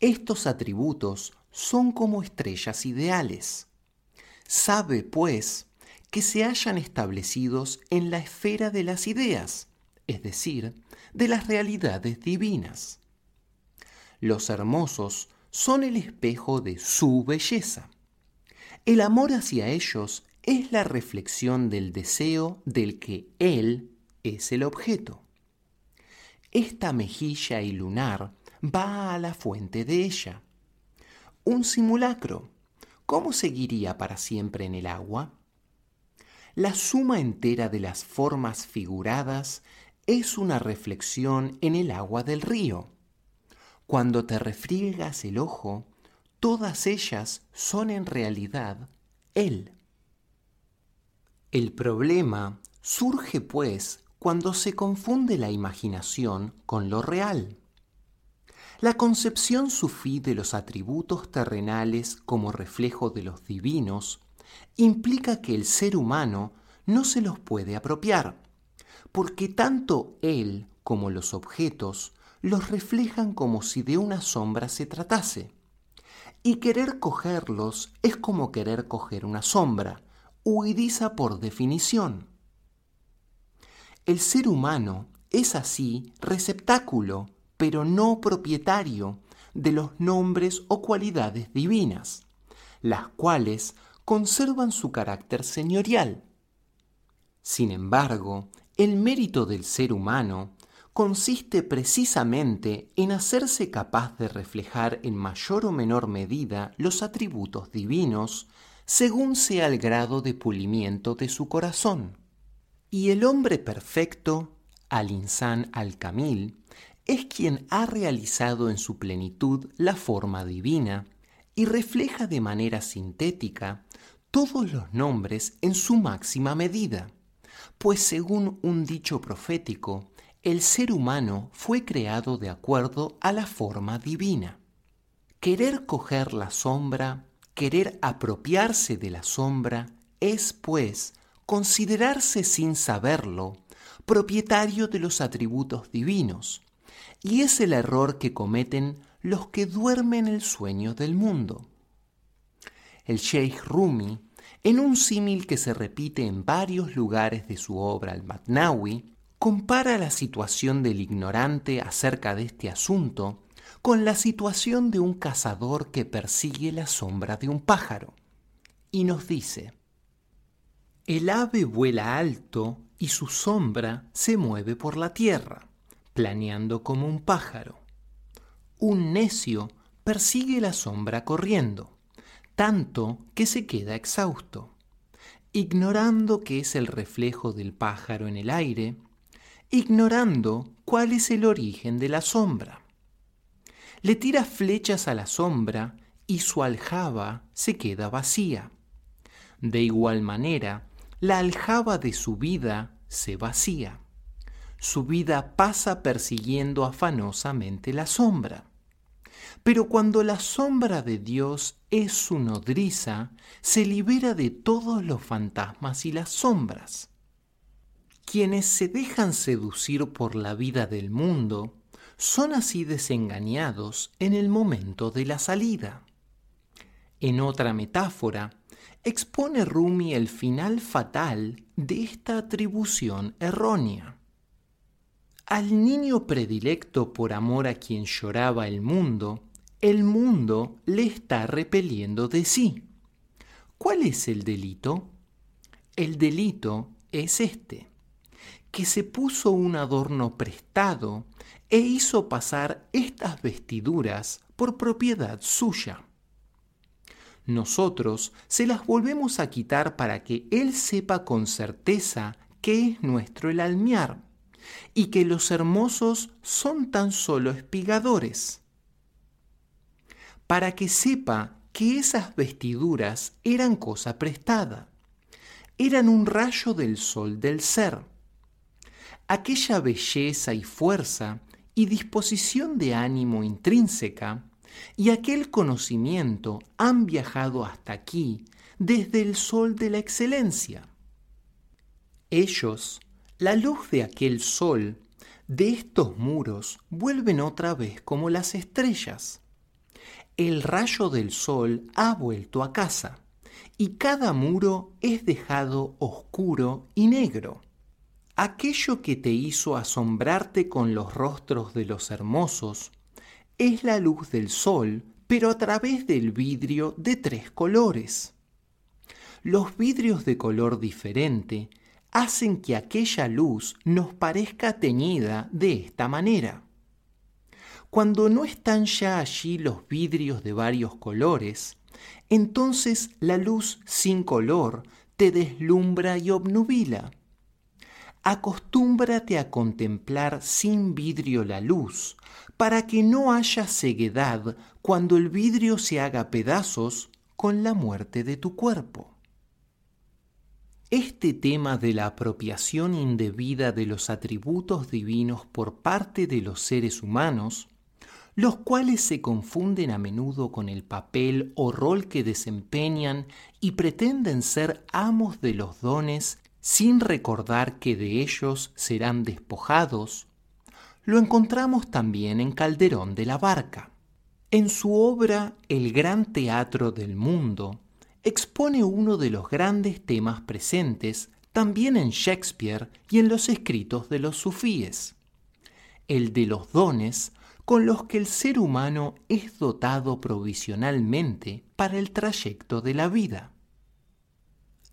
Estos atributos son como estrellas ideales. Sabe, pues, que se hallan establecidos en la esfera de las ideas, es decir, de las realidades divinas. Los hermosos son el espejo de su belleza. El amor hacia ellos es la reflexión del deseo del que Él es el objeto. Esta mejilla y lunar va a la fuente de ella. Un simulacro, ¿cómo seguiría para siempre en el agua? La suma entera de las formas figuradas es una reflexión en el agua del río. Cuando te refriegas el ojo, todas ellas son en realidad Él. El problema surge, pues, cuando se confunde la imaginación con lo real. La concepción sufí de los atributos terrenales como reflejo de los divinos implica que el ser humano no se los puede apropiar, porque tanto él como los objetos los reflejan como si de una sombra se tratase. Y querer cogerlos es como querer coger una sombra, huidiza por definición. El ser humano es así receptáculo, pero no propietario de los nombres o cualidades divinas, las cuales conservan su carácter señorial. Sin embargo, el mérito del ser humano consiste precisamente en hacerse capaz de reflejar en mayor o menor medida los atributos divinos según sea el grado de pulimiento de su corazón. Y el hombre perfecto, al-insan al-kamil, es quien ha realizado en su plenitud la forma divina y refleja de manera sintética todos los nombres en su máxima medida, pues según un dicho profético, el ser humano fue creado de acuerdo a la forma divina. Querer coger la sombra Querer apropiarse de la sombra es, pues, considerarse sin saberlo propietario de los atributos divinos, y es el error que cometen los que duermen el sueño del mundo. El Sheikh Rumi, en un símil que se repite en varios lugares de su obra Al-Matnawi, compara la situación del ignorante acerca de este asunto con la situación de un cazador que persigue la sombra de un pájaro. Y nos dice, el ave vuela alto y su sombra se mueve por la tierra, planeando como un pájaro. Un necio persigue la sombra corriendo, tanto que se queda exhausto, ignorando que es el reflejo del pájaro en el aire, ignorando cuál es el origen de la sombra le tira flechas a la sombra y su aljaba se queda vacía. De igual manera, la aljaba de su vida se vacía. Su vida pasa persiguiendo afanosamente la sombra. Pero cuando la sombra de Dios es su nodriza, se libera de todos los fantasmas y las sombras. Quienes se dejan seducir por la vida del mundo son así desengañados en el momento de la salida. En otra metáfora, expone Rumi el final fatal de esta atribución errónea. Al niño predilecto por amor a quien lloraba el mundo, el mundo le está repeliendo de sí. ¿Cuál es el delito? El delito es este, que se puso un adorno prestado e hizo pasar estas vestiduras por propiedad suya. Nosotros se las volvemos a quitar para que Él sepa con certeza que es nuestro el almiar y que los hermosos son tan solo espigadores. Para que sepa que esas vestiduras eran cosa prestada, eran un rayo del sol del ser. Aquella belleza y fuerza y disposición de ánimo intrínseca y aquel conocimiento han viajado hasta aquí desde el sol de la excelencia. Ellos, la luz de aquel sol, de estos muros, vuelven otra vez como las estrellas. El rayo del sol ha vuelto a casa, y cada muro es dejado oscuro y negro aquello que te hizo asombrarte con los rostros de los hermosos es la luz del sol, pero a través del vidrio de tres colores. Los vidrios de color diferente hacen que aquella luz nos parezca teñida de esta manera. Cuando no están ya allí los vidrios de varios colores, entonces la luz sin color te deslumbra y obnubila acostúmbrate a contemplar sin vidrio la luz, para que no haya ceguedad cuando el vidrio se haga pedazos con la muerte de tu cuerpo. Este tema de la apropiación indebida de los atributos divinos por parte de los seres humanos, los cuales se confunden a menudo con el papel o rol que desempeñan y pretenden ser amos de los dones sin recordar que de ellos serán despojados, lo encontramos también en Calderón de la Barca. En su obra El gran teatro del mundo, expone uno de los grandes temas presentes también en Shakespeare y en los escritos de los sufíes, el de los dones con los que el ser humano es dotado provisionalmente para el trayecto de la vida.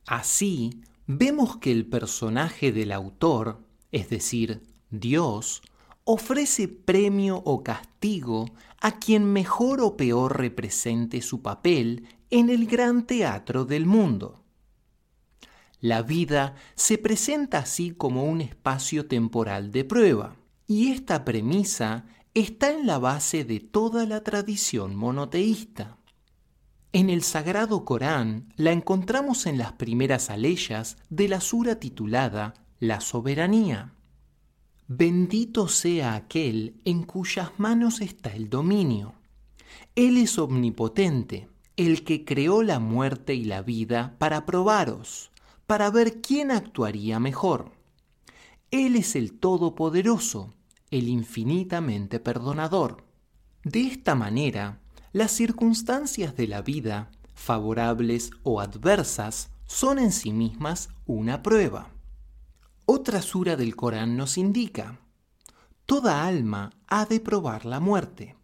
Así, vemos que el personaje del autor, es decir, Dios, ofrece premio o castigo a quien mejor o peor represente su papel en el gran teatro del mundo. La vida se presenta así como un espacio temporal de prueba, y esta premisa está en la base de toda la tradición monoteísta. En el Sagrado Corán la encontramos en las primeras aleyas de la sura titulada La soberanía. Bendito sea aquel en cuyas manos está el dominio. Él es omnipotente, el que creó la muerte y la vida para probaros, para ver quién actuaría mejor. Él es el Todopoderoso, el infinitamente perdonador. De esta manera, las circunstancias de la vida, favorables o adversas, son en sí mismas una prueba. Otra sura del Corán nos indica, Toda alma ha de probar la muerte.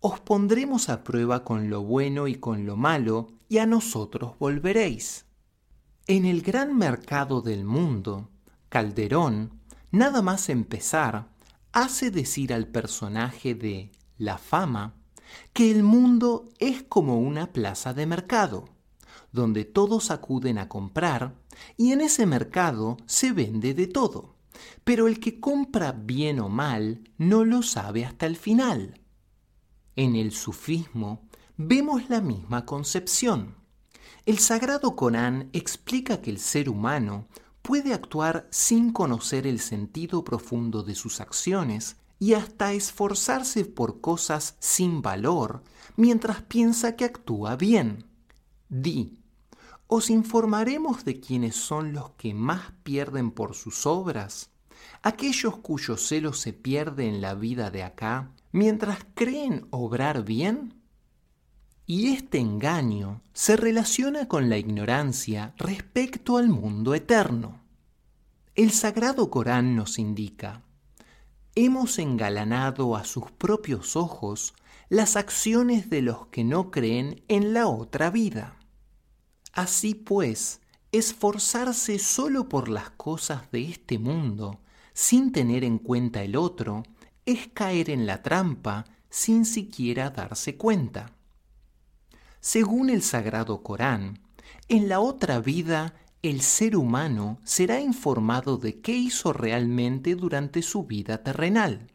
Os pondremos a prueba con lo bueno y con lo malo, y a nosotros volveréis. En el gran mercado del mundo, Calderón, nada más empezar, hace decir al personaje de La fama que el mundo es como una plaza de mercado, donde todos acuden a comprar y en ese mercado se vende de todo. Pero el que compra bien o mal no lo sabe hasta el final. En el sufismo vemos la misma concepción. El sagrado Corán explica que el ser humano puede actuar sin conocer el sentido profundo de sus acciones y hasta esforzarse por cosas sin valor mientras piensa que actúa bien. Di, os informaremos de quiénes son los que más pierden por sus obras, aquellos cuyo celo se pierde en la vida de acá, mientras creen obrar bien. Y este engaño se relaciona con la ignorancia respecto al mundo eterno. El Sagrado Corán nos indica, hemos engalanado a sus propios ojos las acciones de los que no creen en la otra vida. Así pues, esforzarse solo por las cosas de este mundo, sin tener en cuenta el otro, es caer en la trampa sin siquiera darse cuenta. Según el Sagrado Corán, en la otra vida el ser humano será informado de qué hizo realmente durante su vida terrenal,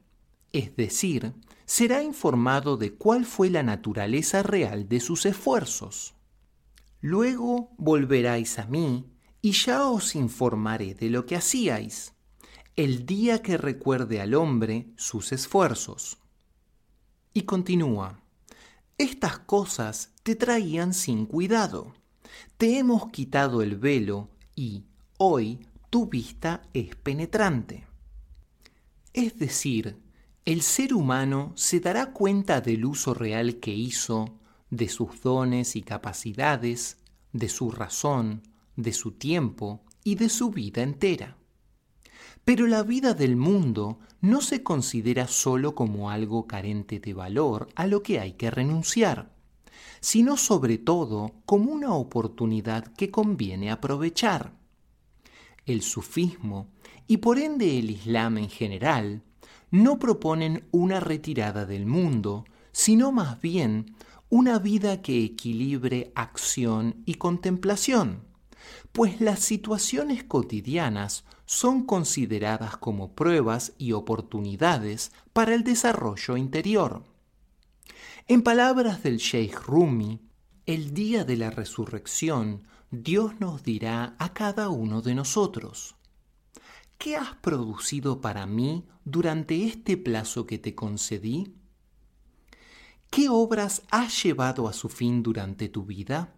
es decir, será informado de cuál fue la naturaleza real de sus esfuerzos. Luego volveráis a mí y ya os informaré de lo que hacíais, el día que recuerde al hombre sus esfuerzos. Y continúa, estas cosas te traían sin cuidado te hemos quitado el velo y hoy tu vista es penetrante. Es decir, el ser humano se dará cuenta del uso real que hizo de sus dones y capacidades, de su razón, de su tiempo y de su vida entera. Pero la vida del mundo no se considera sólo como algo carente de valor a lo que hay que renunciar sino sobre todo como una oportunidad que conviene aprovechar. El sufismo, y por ende el Islam en general, no proponen una retirada del mundo, sino más bien una vida que equilibre acción y contemplación, pues las situaciones cotidianas son consideradas como pruebas y oportunidades para el desarrollo interior. En palabras del Sheikh Rumi, el día de la resurrección Dios nos dirá a cada uno de nosotros, ¿qué has producido para mí durante este plazo que te concedí? ¿Qué obras has llevado a su fin durante tu vida?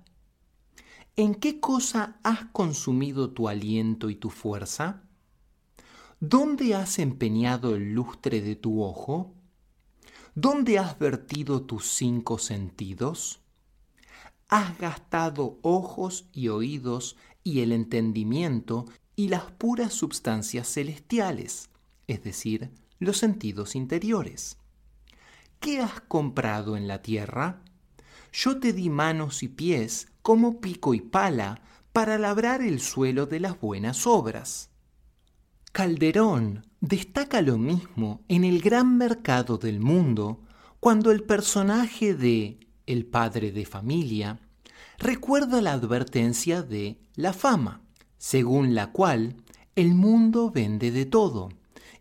¿En qué cosa has consumido tu aliento y tu fuerza? ¿Dónde has empeñado el lustre de tu ojo? ¿Dónde has vertido tus cinco sentidos? Has gastado ojos y oídos y el entendimiento y las puras substancias celestiales, es decir, los sentidos interiores. ¿Qué has comprado en la tierra? Yo te di manos y pies como pico y pala para labrar el suelo de las buenas obras. Calderón destaca lo mismo en el gran mercado del mundo cuando el personaje de el padre de familia recuerda la advertencia de la fama, según la cual el mundo vende de todo,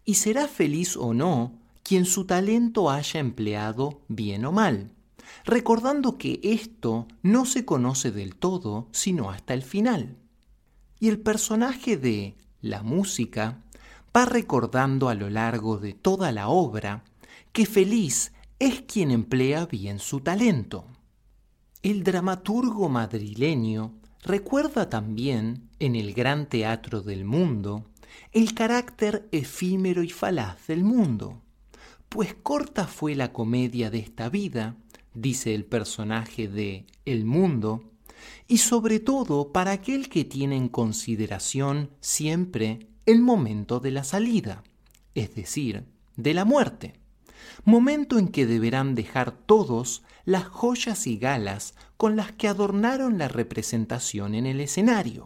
y será feliz o no quien su talento haya empleado bien o mal, recordando que esto no se conoce del todo sino hasta el final. Y el personaje de la música va recordando a lo largo de toda la obra que feliz es quien emplea bien su talento. El dramaturgo madrileño recuerda también, en el gran teatro del mundo, el carácter efímero y falaz del mundo, pues corta fue la comedia de esta vida, dice el personaje de El mundo, y sobre todo para aquel que tiene en consideración siempre el momento de la salida, es decir, de la muerte, momento en que deberán dejar todos las joyas y galas con las que adornaron la representación en el escenario,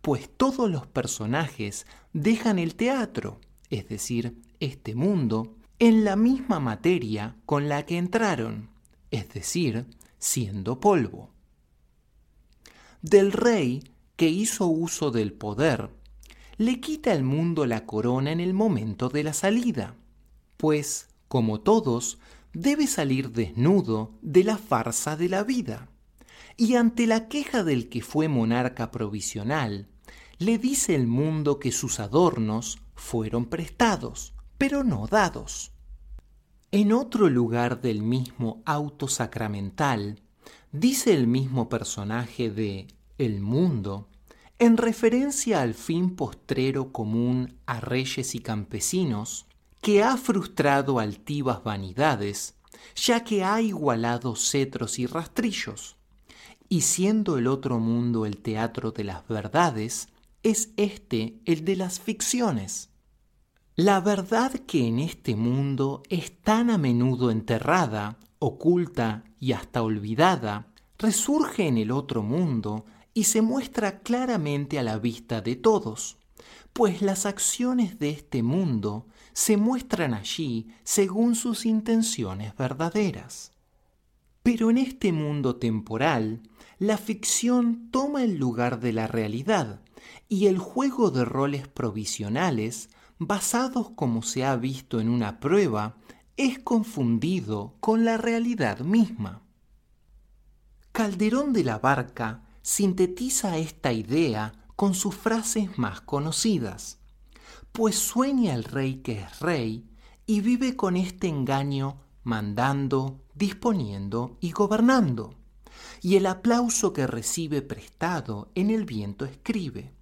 pues todos los personajes dejan el teatro, es decir, este mundo, en la misma materia con la que entraron, es decir, siendo polvo. Del rey que hizo uso del poder, le quita al mundo la corona en el momento de la salida, pues, como todos, debe salir desnudo de la farsa de la vida. Y ante la queja del que fue monarca provisional, le dice el mundo que sus adornos fueron prestados, pero no dados. En otro lugar del mismo auto sacramental, dice el mismo personaje de El mundo, en referencia al fin postrero común a reyes y campesinos, que ha frustrado altivas vanidades, ya que ha igualado cetros y rastrillos. Y siendo el otro mundo el teatro de las verdades, es este el de las ficciones. La verdad que en este mundo es tan a menudo enterrada, oculta y hasta olvidada, resurge en el otro mundo y se muestra claramente a la vista de todos, pues las acciones de este mundo se muestran allí según sus intenciones verdaderas. Pero en este mundo temporal, la ficción toma el lugar de la realidad y el juego de roles provisionales, basados como se ha visto en una prueba, es confundido con la realidad misma. Calderón de la Barca sintetiza esta idea con sus frases más conocidas pues sueña el rey que es rey y vive con este engaño mandando, disponiendo y gobernando. Y el aplauso que recibe prestado en el viento escribe,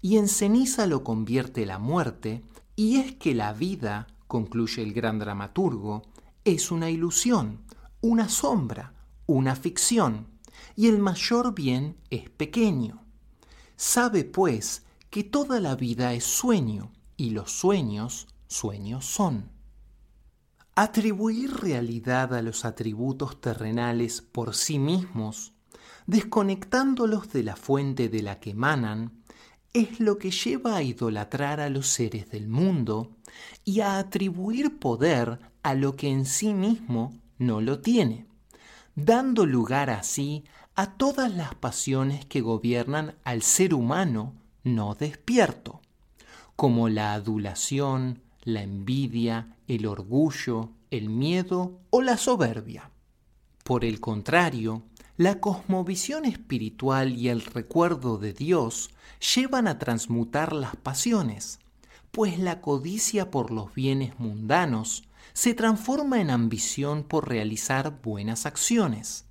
y en ceniza lo convierte la muerte, y es que la vida, concluye el gran dramaturgo, es una ilusión, una sombra, una ficción, y el mayor bien es pequeño. Sabe, pues, que toda la vida es sueño, y los sueños, sueños son. Atribuir realidad a los atributos terrenales por sí mismos, desconectándolos de la fuente de la que emanan, es lo que lleva a idolatrar a los seres del mundo y a atribuir poder a lo que en sí mismo no lo tiene, dando lugar así a todas las pasiones que gobiernan al ser humano no despierto como la adulación, la envidia, el orgullo, el miedo o la soberbia. Por el contrario, la cosmovisión espiritual y el recuerdo de Dios llevan a transmutar las pasiones, pues la codicia por los bienes mundanos se transforma en ambición por realizar buenas acciones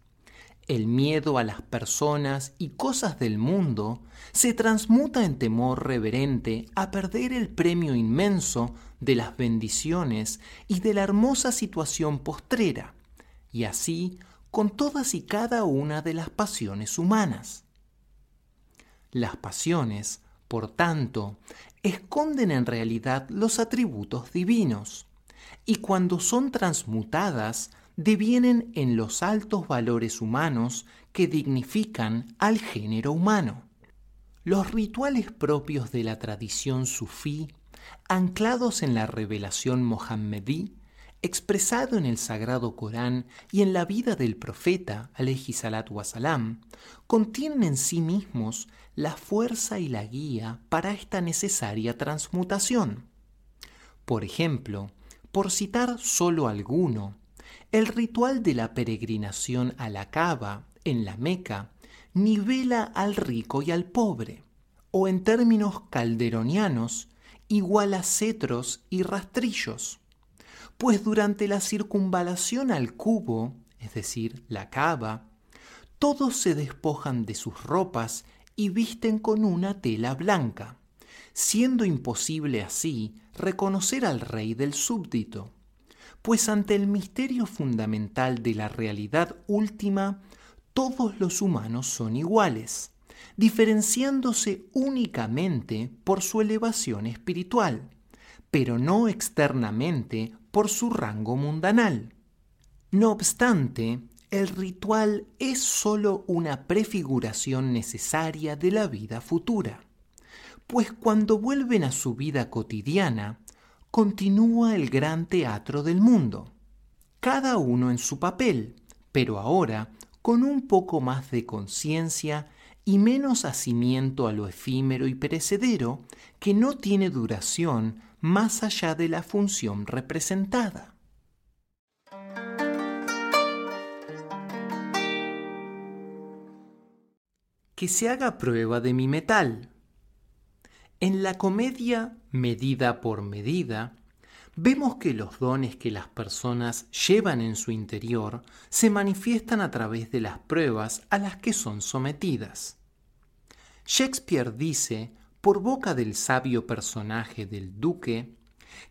el miedo a las personas y cosas del mundo se transmuta en temor reverente a perder el premio inmenso de las bendiciones y de la hermosa situación postrera, y así con todas y cada una de las pasiones humanas. Las pasiones, por tanto, esconden en realidad los atributos divinos, y cuando son transmutadas devienen en los altos valores humanos que dignifican al género humano. los rituales propios de la tradición sufí, anclados en la revelación mohammedí, expresado en el sagrado Corán y en la vida del profeta, alayhi salatu wasalam, contienen en sí mismos la fuerza y la guía para esta necesaria transmutación. Por ejemplo, por citar solo alguno, el ritual de la peregrinación a la Cava, en la Meca, nivela al rico y al pobre, o en términos calderonianos, iguala cetros y rastrillos pues durante la circunvalación al cubo, es decir, la cava, todos se despojan de sus ropas y visten con una tela blanca, siendo imposible así reconocer al rey del súbdito, pues ante el misterio fundamental de la realidad última, todos los humanos son iguales, diferenciándose únicamente por su elevación espiritual, pero no externamente por su rango mundanal. No obstante, el ritual es sólo una prefiguración necesaria de la vida futura, pues cuando vuelven a su vida cotidiana, continúa el gran teatro del mundo, cada uno en su papel, pero ahora con un poco más de conciencia y menos hacimiento a lo efímero y perecedero que no tiene duración más allá de la función representada. Que se haga prueba de mi metal. En la comedia Medida por Medida, vemos que los dones que las personas llevan en su interior se manifiestan a través de las pruebas a las que son sometidas. Shakespeare dice por boca del sabio personaje del duque,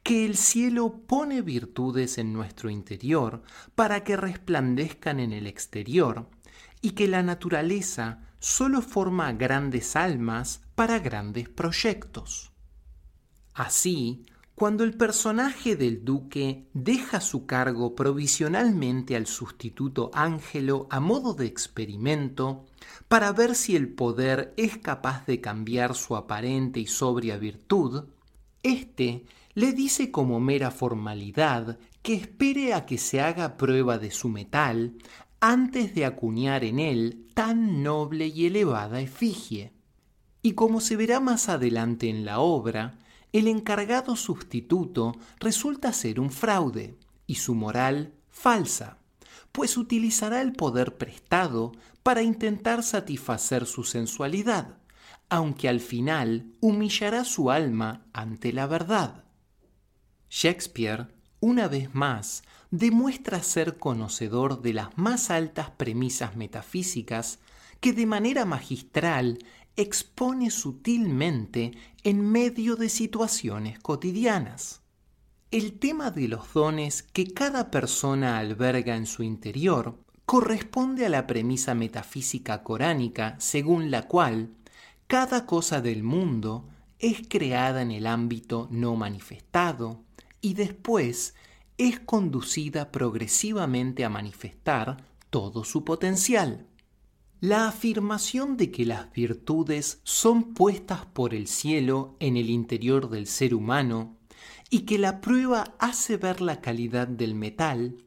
que el cielo pone virtudes en nuestro interior para que resplandezcan en el exterior, y que la naturaleza solo forma grandes almas para grandes proyectos. Así, cuando el personaje del duque deja su cargo provisionalmente al sustituto Ángelo a modo de experimento, para ver si el poder es capaz de cambiar su aparente y sobria virtud, éste le dice como mera formalidad que espere a que se haga prueba de su metal antes de acuñar en él tan noble y elevada efigie. Y como se verá más adelante en la obra, el encargado sustituto resulta ser un fraude y su moral falsa, pues utilizará el poder prestado para intentar satisfacer su sensualidad, aunque al final humillará su alma ante la verdad. Shakespeare, una vez más, demuestra ser conocedor de las más altas premisas metafísicas que de manera magistral expone sutilmente en medio de situaciones cotidianas. El tema de los dones que cada persona alberga en su interior corresponde a la premisa metafísica coránica según la cual cada cosa del mundo es creada en el ámbito no manifestado y después es conducida progresivamente a manifestar todo su potencial. La afirmación de que las virtudes son puestas por el cielo en el interior del ser humano y que la prueba hace ver la calidad del metal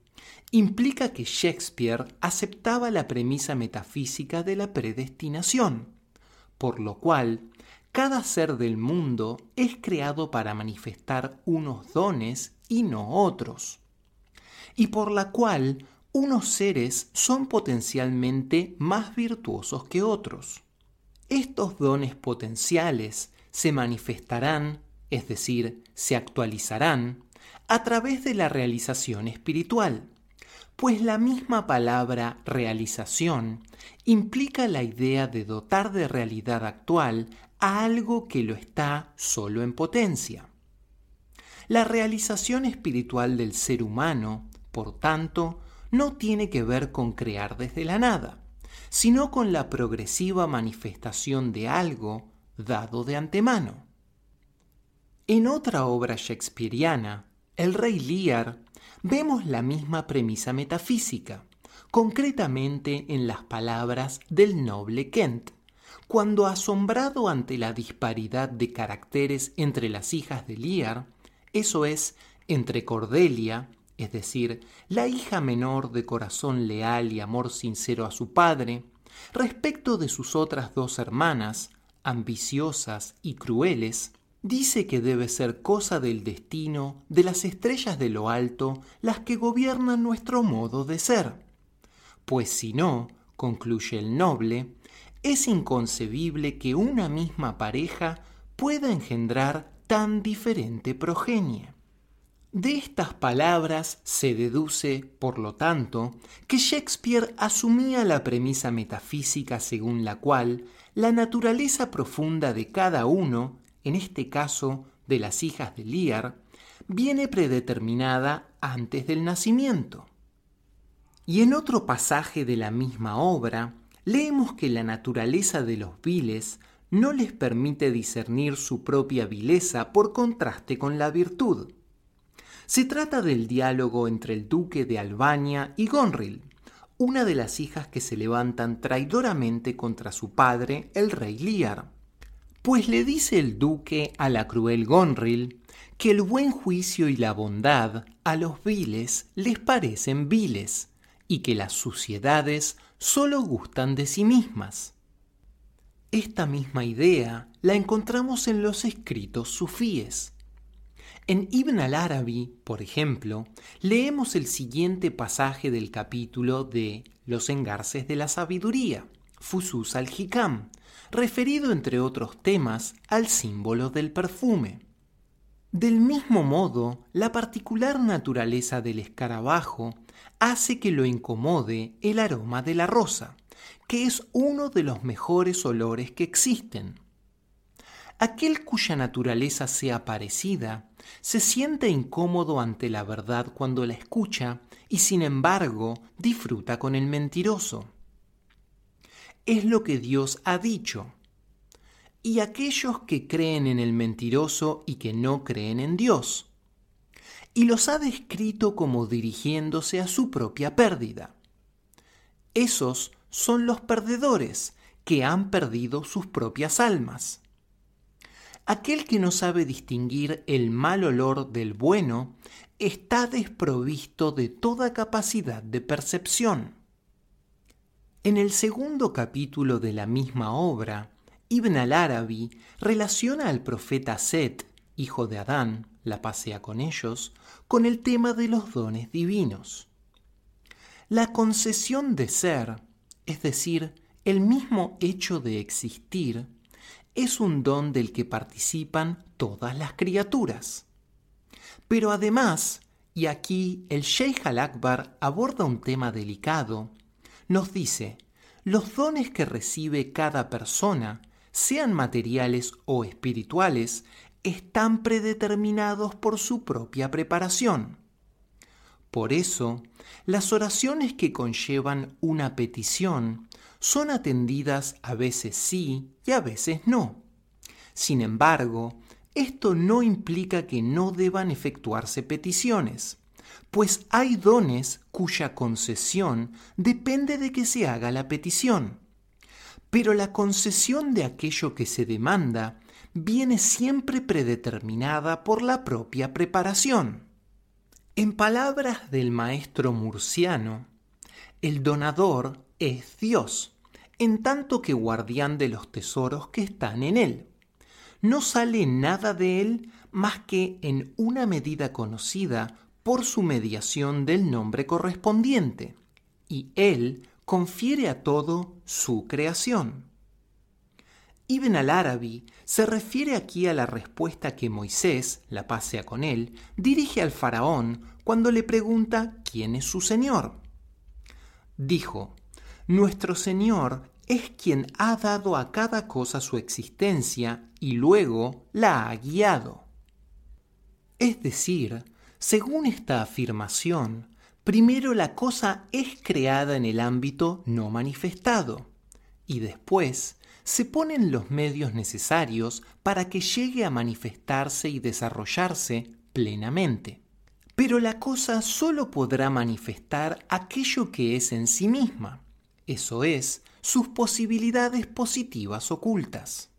implica que Shakespeare aceptaba la premisa metafísica de la predestinación, por lo cual cada ser del mundo es creado para manifestar unos dones y no otros, y por la cual unos seres son potencialmente más virtuosos que otros. Estos dones potenciales se manifestarán, es decir, se actualizarán, a través de la realización espiritual pues la misma palabra realización implica la idea de dotar de realidad actual a algo que lo está solo en potencia. La realización espiritual del ser humano, por tanto, no tiene que ver con crear desde la nada, sino con la progresiva manifestación de algo dado de antemano. En otra obra shakespeariana, el rey Lear vemos la misma premisa metafísica, concretamente en las palabras del noble Kent, cuando asombrado ante la disparidad de caracteres entre las hijas de Liar, eso es, entre Cordelia, es decir, la hija menor de corazón leal y amor sincero a su padre, respecto de sus otras dos hermanas, ambiciosas y crueles, dice que debe ser cosa del destino de las estrellas de lo alto las que gobiernan nuestro modo de ser. Pues si no, concluye el noble, es inconcebible que una misma pareja pueda engendrar tan diferente progenie. De estas palabras se deduce, por lo tanto, que Shakespeare asumía la premisa metafísica según la cual la naturaleza profunda de cada uno, en este caso de las hijas de Lear, viene predeterminada antes del nacimiento. Y en otro pasaje de la misma obra, leemos que la naturaleza de los viles no les permite discernir su propia vileza por contraste con la virtud. Se trata del diálogo entre el duque de Albania y Gonril, una de las hijas que se levantan traidoramente contra su padre, el rey Lear. Pues le dice el duque a la cruel Gonril que el buen juicio y la bondad a los viles les parecen viles, y que las suciedades solo gustan de sí mismas. Esta misma idea la encontramos en los escritos sufíes. En Ibn al-Arabi, por ejemplo, leemos el siguiente pasaje del capítulo de Los engarces de la sabiduría, Fusus al-Hikam, referido entre otros temas al símbolo del perfume. Del mismo modo, la particular naturaleza del escarabajo hace que lo incomode el aroma de la rosa, que es uno de los mejores olores que existen. Aquel cuya naturaleza sea parecida se siente incómodo ante la verdad cuando la escucha y sin embargo disfruta con el mentiroso. Es lo que Dios ha dicho y aquellos que creen en el mentiroso y que no creen en Dios. Y los ha descrito como dirigiéndose a su propia pérdida. Esos son los perdedores que han perdido sus propias almas. Aquel que no sabe distinguir el mal olor del bueno está desprovisto de toda capacidad de percepción. En el segundo capítulo de la misma obra, Ibn al-Arabi relaciona al profeta Set, hijo de Adán, la pasea con ellos, con el tema de los dones divinos. La concesión de ser, es decir, el mismo hecho de existir, es un don del que participan todas las criaturas. Pero además, y aquí el Sheikh al-Akbar aborda un tema delicado, nos dice, los dones que recibe cada persona sean materiales o espirituales, están predeterminados por su propia preparación. Por eso, las oraciones que conllevan una petición son atendidas a veces sí y a veces no. Sin embargo, esto no implica que no deban efectuarse peticiones, pues hay dones cuya concesión depende de que se haga la petición pero la concesión de aquello que se demanda viene siempre predeterminada por la propia preparación. En palabras del maestro murciano, el donador es Dios, en tanto que guardián de los tesoros que están en él. No sale nada de él más que en una medida conocida por su mediación del nombre correspondiente, y él confiere a todo su creación. Ibn al-Arabi se refiere aquí a la respuesta que Moisés, la pasea con él, dirige al faraón cuando le pregunta quién es su Señor. Dijo, Nuestro Señor es quien ha dado a cada cosa su existencia y luego la ha guiado. Es decir, según esta afirmación, Primero la cosa es creada en el ámbito no manifestado y después se ponen los medios necesarios para que llegue a manifestarse y desarrollarse plenamente. Pero la cosa solo podrá manifestar aquello que es en sí misma, eso es, sus posibilidades positivas ocultas.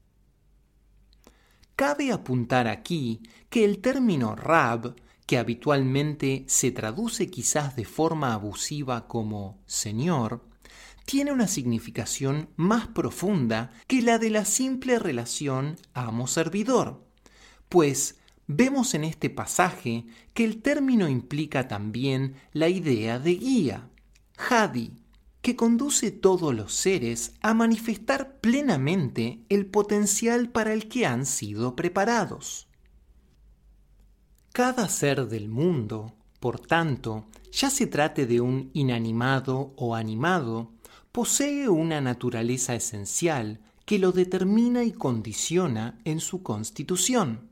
Cabe apuntar aquí que el término Rab, que habitualmente se traduce quizás de forma abusiva como Señor, tiene una significación más profunda que la de la simple relación amo-servidor, pues vemos en este pasaje que el término implica también la idea de guía, Hadi, que conduce todos los seres a manifestar plenamente el potencial para el que han sido preparados. Cada ser del mundo, por tanto, ya se trate de un inanimado o animado, posee una naturaleza esencial que lo determina y condiciona en su constitución.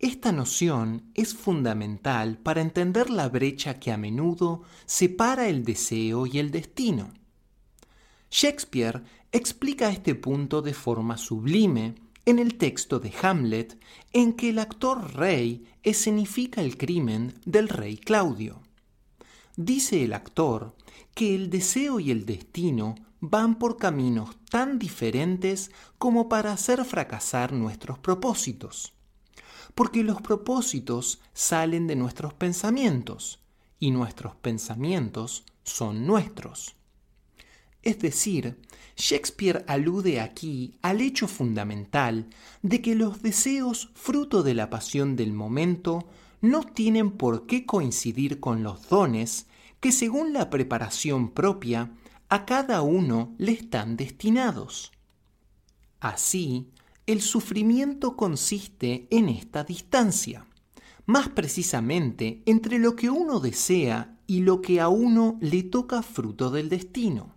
Esta noción es fundamental para entender la brecha que a menudo separa el deseo y el destino. Shakespeare explica este punto de forma sublime en el texto de Hamlet en que el actor rey escenifica el crimen del rey Claudio. Dice el actor que el deseo y el destino van por caminos tan diferentes como para hacer fracasar nuestros propósitos porque los propósitos salen de nuestros pensamientos y nuestros pensamientos son nuestros. Es decir, Shakespeare alude aquí al hecho fundamental de que los deseos fruto de la pasión del momento no tienen por qué coincidir con los dones que según la preparación propia a cada uno le están destinados. Así, el sufrimiento consiste en esta distancia, más precisamente entre lo que uno desea y lo que a uno le toca fruto del destino.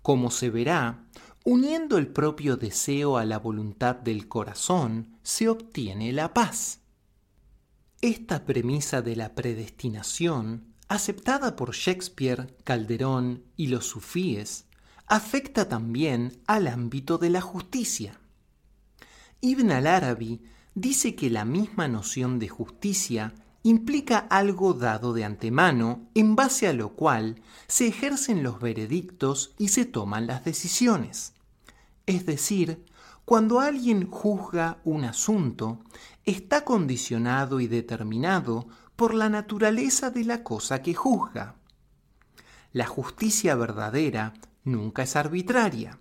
Como se verá, uniendo el propio deseo a la voluntad del corazón, se obtiene la paz. Esta premisa de la predestinación, aceptada por Shakespeare, Calderón y los sufíes, afecta también al ámbito de la justicia. Ibn al-Arabi dice que la misma noción de justicia implica algo dado de antemano, en base a lo cual se ejercen los veredictos y se toman las decisiones. Es decir, cuando alguien juzga un asunto, está condicionado y determinado por la naturaleza de la cosa que juzga. La justicia verdadera nunca es arbitraria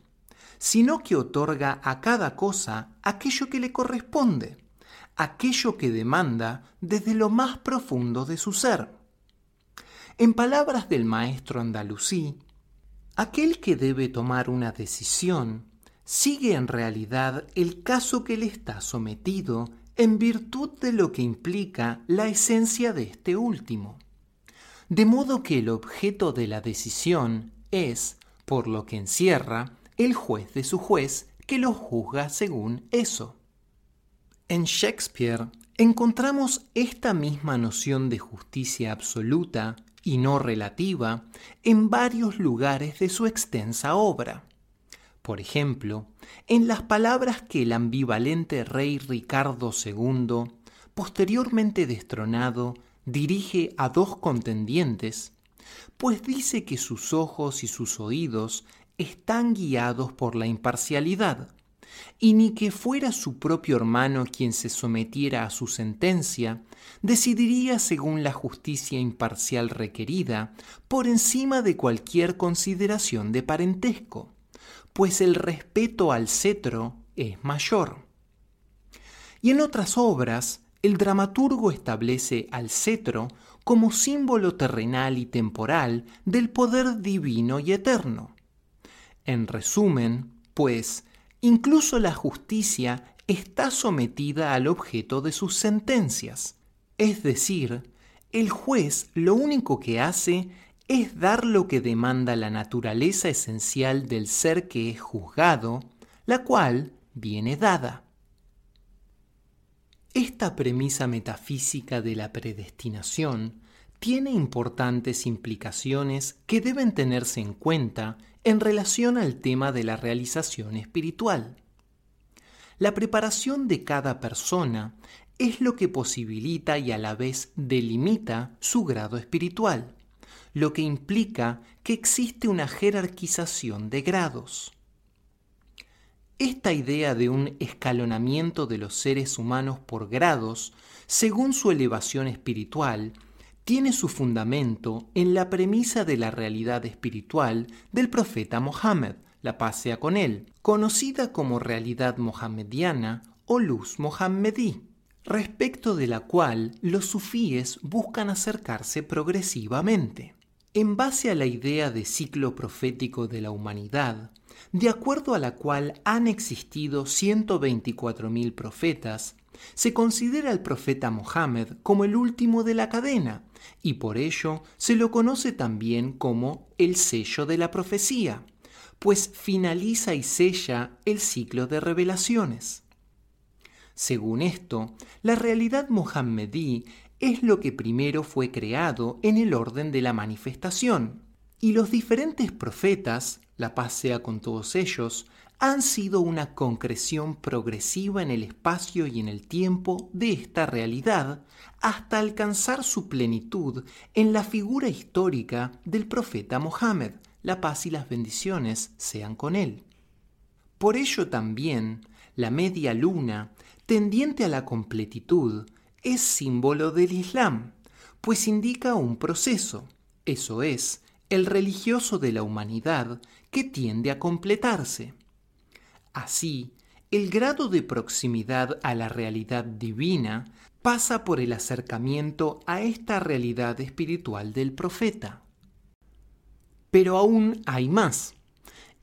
sino que otorga a cada cosa aquello que le corresponde, aquello que demanda desde lo más profundo de su ser. En palabras del maestro andalusí, aquel que debe tomar una decisión sigue en realidad el caso que le está sometido en virtud de lo que implica la esencia de este último. De modo que el objeto de la decisión es, por lo que encierra, el juez de su juez que lo juzga según eso. En Shakespeare encontramos esta misma noción de justicia absoluta y no relativa en varios lugares de su extensa obra. Por ejemplo, en las palabras que el ambivalente rey Ricardo II, posteriormente destronado, dirige a dos contendientes, pues dice que sus ojos y sus oídos están guiados por la imparcialidad, y ni que fuera su propio hermano quien se sometiera a su sentencia, decidiría según la justicia imparcial requerida, por encima de cualquier consideración de parentesco, pues el respeto al cetro es mayor. Y en otras obras, el dramaturgo establece al cetro como símbolo terrenal y temporal del poder divino y eterno en resumen, pues, incluso la justicia está sometida al objeto de sus sentencias. Es decir, el juez lo único que hace es dar lo que demanda la naturaleza esencial del ser que es juzgado, la cual viene dada. Esta premisa metafísica de la predestinación tiene importantes implicaciones que deben tenerse en cuenta en relación al tema de la realización espiritual. La preparación de cada persona es lo que posibilita y a la vez delimita su grado espiritual, lo que implica que existe una jerarquización de grados. Esta idea de un escalonamiento de los seres humanos por grados, según su elevación espiritual, tiene su fundamento en la premisa de la realidad espiritual del profeta Mohammed, la paz sea con él, conocida como realidad mohammediana o luz mohammedí, respecto de la cual los sufíes buscan acercarse progresivamente. En base a la idea de ciclo profético de la humanidad, de acuerdo a la cual han existido 124.000 profetas, se considera al profeta Mohammed como el último de la cadena, y por ello se lo conoce también como el sello de la profecía, pues finaliza y sella el ciclo de revelaciones. Según esto, la realidad mohammedí es lo que primero fue creado en el orden de la manifestación, y los diferentes profetas, la paz sea con todos ellos, han sido una concreción progresiva en el espacio y en el tiempo de esta realidad hasta alcanzar su plenitud en la figura histórica del profeta Mohammed, la paz y las bendiciones sean con él. Por ello también la media luna, tendiente a la completitud, es símbolo del Islam, pues indica un proceso, eso es, el religioso de la humanidad que tiende a completarse. Así, el grado de proximidad a la realidad divina pasa por el acercamiento a esta realidad espiritual del profeta. Pero aún hay más.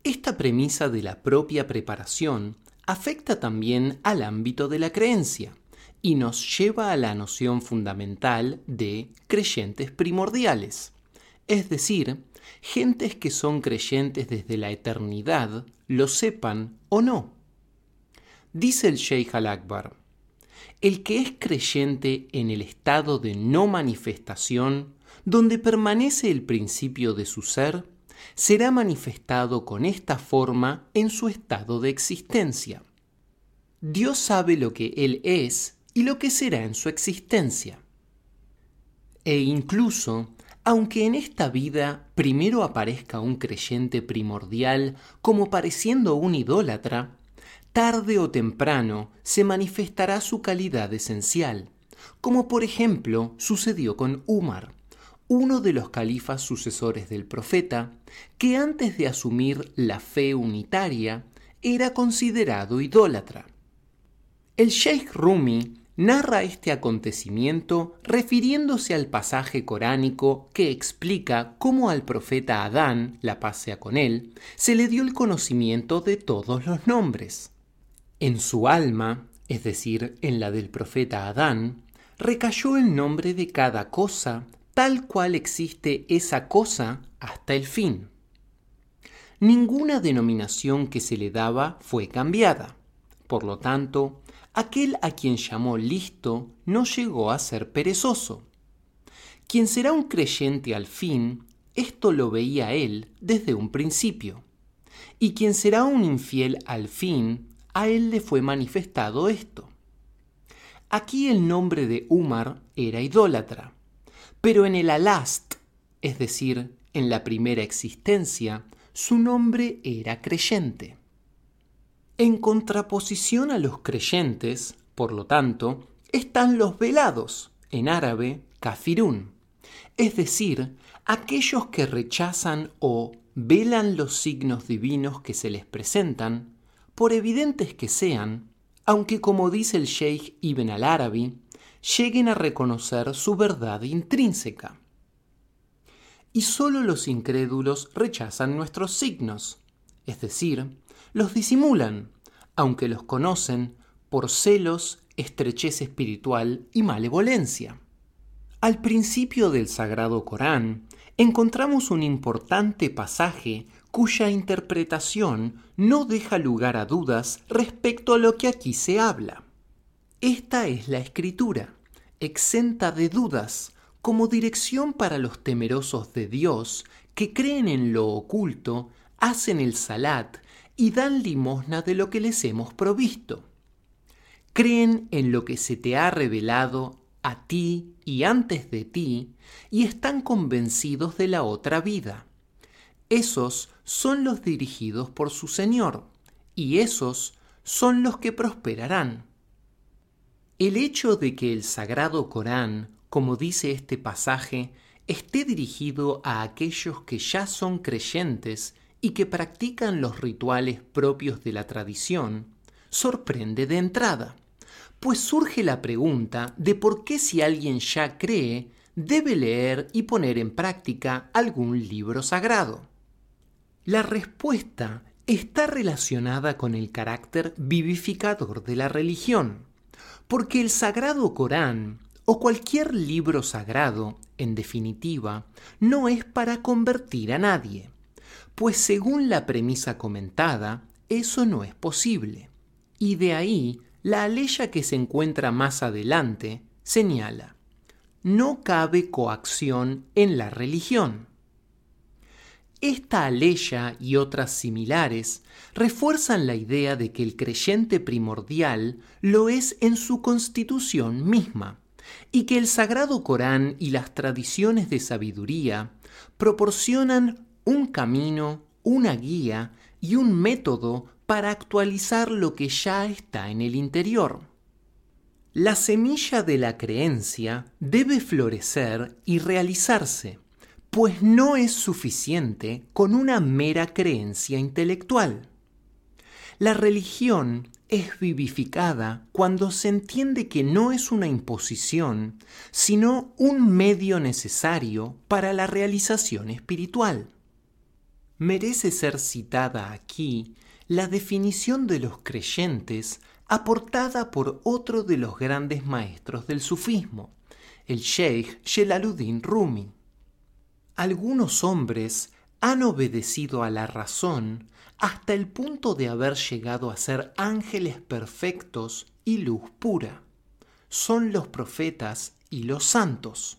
Esta premisa de la propia preparación afecta también al ámbito de la creencia y nos lleva a la noción fundamental de creyentes primordiales, es decir, gentes que son creyentes desde la eternidad, lo sepan o no. Dice el Sheikh al-Akbar, el que es creyente en el estado de no manifestación, donde permanece el principio de su ser, será manifestado con esta forma en su estado de existencia. Dios sabe lo que Él es y lo que será en su existencia. E incluso, aunque en esta vida primero aparezca un creyente primordial como pareciendo un idólatra, tarde o temprano se manifestará su calidad esencial, como por ejemplo sucedió con Umar, uno de los califas sucesores del profeta, que antes de asumir la fe unitaria era considerado idólatra. El Sheikh Rumi narra este acontecimiento refiriéndose al pasaje coránico que explica cómo al profeta Adán, la paz sea con él, se le dio el conocimiento de todos los nombres. En su alma, es decir, en la del profeta Adán, recayó el nombre de cada cosa tal cual existe esa cosa hasta el fin. Ninguna denominación que se le daba fue cambiada. Por lo tanto, aquel a quien llamó listo no llegó a ser perezoso. Quien será un creyente al fin, esto lo veía él desde un principio. Y quien será un infiel al fin, a él le fue manifestado esto. Aquí el nombre de Umar era idólatra pero en el alast, es decir, en la primera existencia, su nombre era creyente. En contraposición a los creyentes, por lo tanto, están los velados, en árabe kafirún, es decir, aquellos que rechazan o velan los signos divinos que se les presentan, por evidentes que sean, aunque como dice el Sheikh Ibn al-Arabi, lleguen a reconocer su verdad intrínseca. Y solo los incrédulos rechazan nuestros signos, es decir, los disimulan, aunque los conocen por celos, estrechez espiritual y malevolencia. Al principio del Sagrado Corán encontramos un importante pasaje cuya interpretación no deja lugar a dudas respecto a lo que aquí se habla. Esta es la escritura, exenta de dudas, como dirección para los temerosos de Dios que creen en lo oculto, hacen el salat y dan limosna de lo que les hemos provisto. Creen en lo que se te ha revelado a ti y antes de ti, y están convencidos de la otra vida. Esos son los dirigidos por su Señor, y esos son los que prosperarán. El hecho de que el Sagrado Corán, como dice este pasaje, esté dirigido a aquellos que ya son creyentes y que practican los rituales propios de la tradición, sorprende de entrada, pues surge la pregunta de por qué si alguien ya cree, debe leer y poner en práctica algún libro sagrado. La respuesta está relacionada con el carácter vivificador de la religión, porque el Sagrado Corán o cualquier libro sagrado, en definitiva, no es para convertir a nadie, pues según la premisa comentada, eso no es posible. Y de ahí la aleya que se encuentra más adelante señala, no cabe coacción en la religión. Esta aleya y otras similares refuerzan la idea de que el creyente primordial lo es en su constitución misma, y que el Sagrado Corán y las tradiciones de sabiduría proporcionan un camino, una guía y un método para actualizar lo que ya está en el interior. La semilla de la creencia debe florecer y realizarse, pues no es suficiente con una mera creencia intelectual. La religión es vivificada cuando se entiende que no es una imposición, sino un medio necesario para la realización espiritual. Merece ser citada aquí la definición de los creyentes aportada por otro de los grandes maestros del sufismo, el Sheikh Jelaluddin Rumi. Algunos hombres han obedecido a la razón hasta el punto de haber llegado a ser ángeles perfectos y luz pura. Son los profetas y los santos.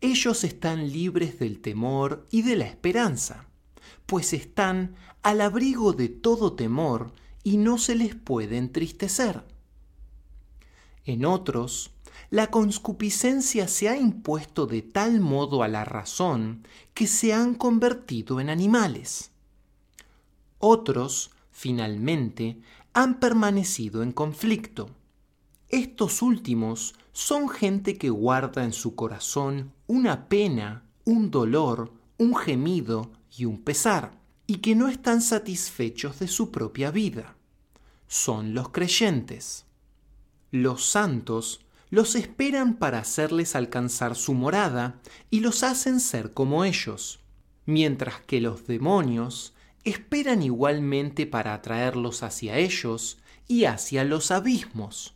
Ellos están libres del temor y de la esperanza pues están al abrigo de todo temor y no se les puede entristecer. En otros, la conscupiscencia se ha impuesto de tal modo a la razón que se han convertido en animales. Otros, finalmente, han permanecido en conflicto. Estos últimos son gente que guarda en su corazón una pena, un dolor, un gemido y un pesar, y que no están satisfechos de su propia vida. Son los creyentes. Los santos los esperan para hacerles alcanzar su morada y los hacen ser como ellos, mientras que los demonios esperan igualmente para atraerlos hacia ellos y hacia los abismos.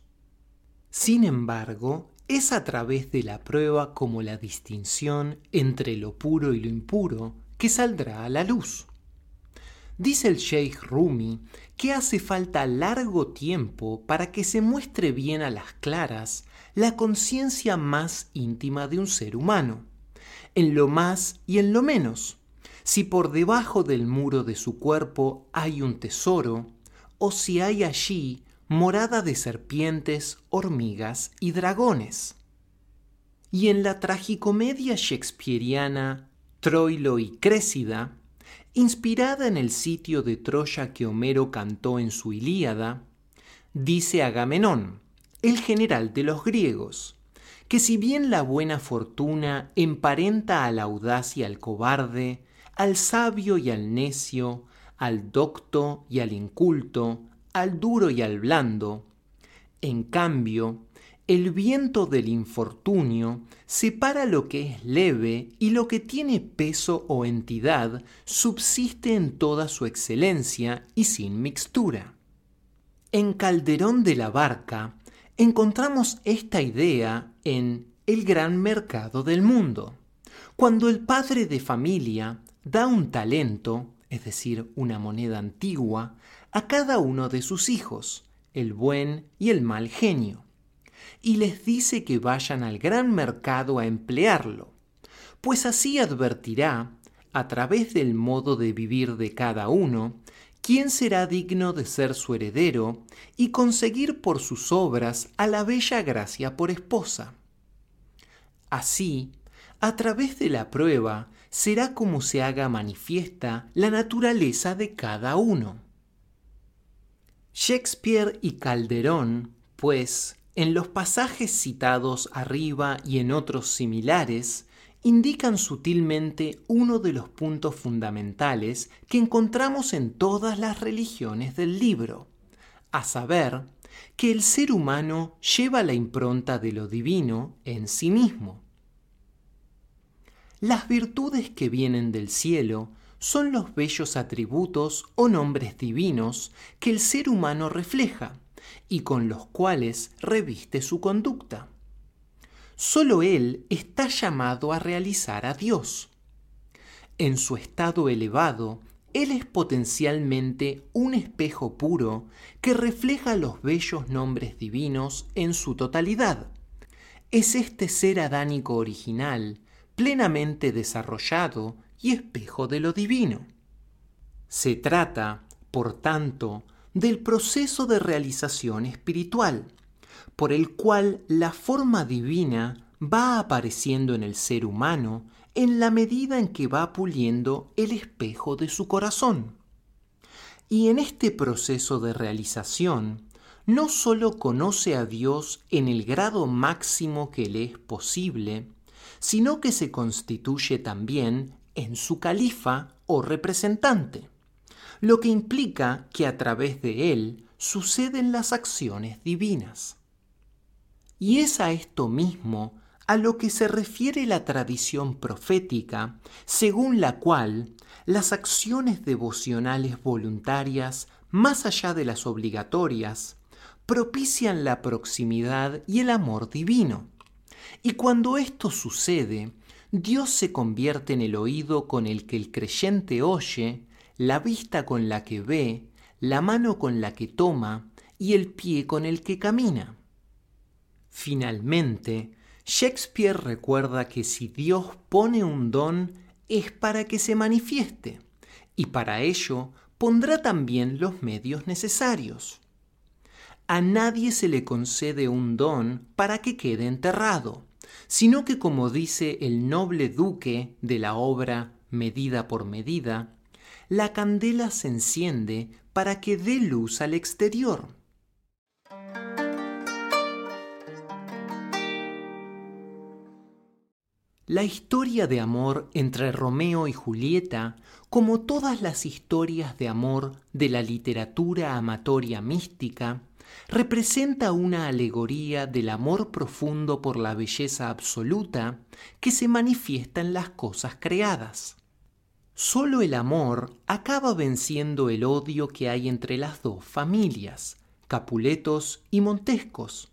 Sin embargo, es a través de la prueba como la distinción entre lo puro y lo impuro que saldrá a la luz. Dice el Sheikh Rumi que hace falta largo tiempo para que se muestre bien a las claras la conciencia más íntima de un ser humano, en lo más y en lo menos, si por debajo del muro de su cuerpo hay un tesoro, o si hay allí morada de serpientes, hormigas y dragones. Y en la tragicomedia shakespeariana Troilo y Crécida, inspirada en el sitio de Troya que Homero cantó en su Ilíada, dice Agamenón, el general de los griegos, que si bien la buena fortuna emparenta al audaz y al cobarde, al sabio y al necio, al docto y al inculto, al duro y al blando, en cambio, el viento del infortunio separa lo que es leve y lo que tiene peso o entidad subsiste en toda su excelencia y sin mixtura. En Calderón de la Barca encontramos esta idea en El gran mercado del mundo, cuando el padre de familia da un talento, es decir, una moneda antigua, a cada uno de sus hijos, el buen y el mal genio y les dice que vayan al gran mercado a emplearlo, pues así advertirá, a través del modo de vivir de cada uno, quién será digno de ser su heredero y conseguir por sus obras a la bella Gracia por esposa. Así, a través de la prueba, será como se haga manifiesta la naturaleza de cada uno. Shakespeare y Calderón, pues, en los pasajes citados arriba y en otros similares, indican sutilmente uno de los puntos fundamentales que encontramos en todas las religiones del libro, a saber, que el ser humano lleva la impronta de lo divino en sí mismo. Las virtudes que vienen del cielo son los bellos atributos o nombres divinos que el ser humano refleja y con los cuales reviste su conducta. Solo Él está llamado a realizar a Dios. En su estado elevado, Él es potencialmente un espejo puro que refleja los bellos nombres divinos en su totalidad. Es este ser adánico original, plenamente desarrollado y espejo de lo divino. Se trata, por tanto, del proceso de realización espiritual, por el cual la forma divina va apareciendo en el ser humano en la medida en que va puliendo el espejo de su corazón. Y en este proceso de realización, no sólo conoce a Dios en el grado máximo que le es posible, sino que se constituye también en su califa o representante, lo que implica que a través de él suceden las acciones divinas. Y es a esto mismo a lo que se refiere la tradición profética, según la cual las acciones devocionales voluntarias, más allá de las obligatorias, propician la proximidad y el amor divino. Y cuando esto sucede, Dios se convierte en el oído con el que el creyente oye, la vista con la que ve, la mano con la que toma y el pie con el que camina. Finalmente, Shakespeare recuerda que si Dios pone un don es para que se manifieste, y para ello pondrá también los medios necesarios. A nadie se le concede un don para que quede enterrado, sino que como dice el noble duque de la obra Medida por Medida, la candela se enciende para que dé luz al exterior. La historia de amor entre Romeo y Julieta, como todas las historias de amor de la literatura amatoria mística, representa una alegoría del amor profundo por la belleza absoluta que se manifiesta en las cosas creadas. Solo el amor acaba venciendo el odio que hay entre las dos familias, Capuletos y Montescos,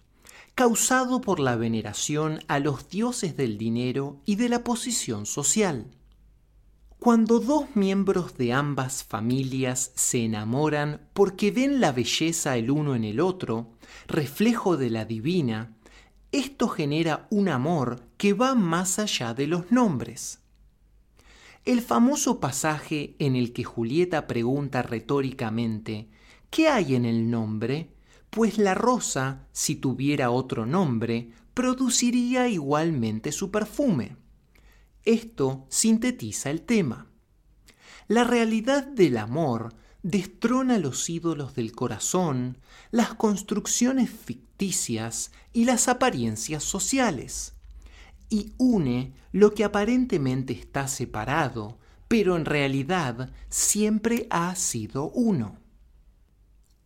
causado por la veneración a los dioses del dinero y de la posición social. Cuando dos miembros de ambas familias se enamoran porque ven la belleza el uno en el otro, reflejo de la divina, esto genera un amor que va más allá de los nombres. El famoso pasaje en el que Julieta pregunta retóricamente, ¿qué hay en el nombre? pues la rosa, si tuviera otro nombre, produciría igualmente su perfume. Esto sintetiza el tema. La realidad del amor destrona los ídolos del corazón, las construcciones ficticias y las apariencias sociales, y une lo que aparentemente está separado, pero en realidad siempre ha sido uno.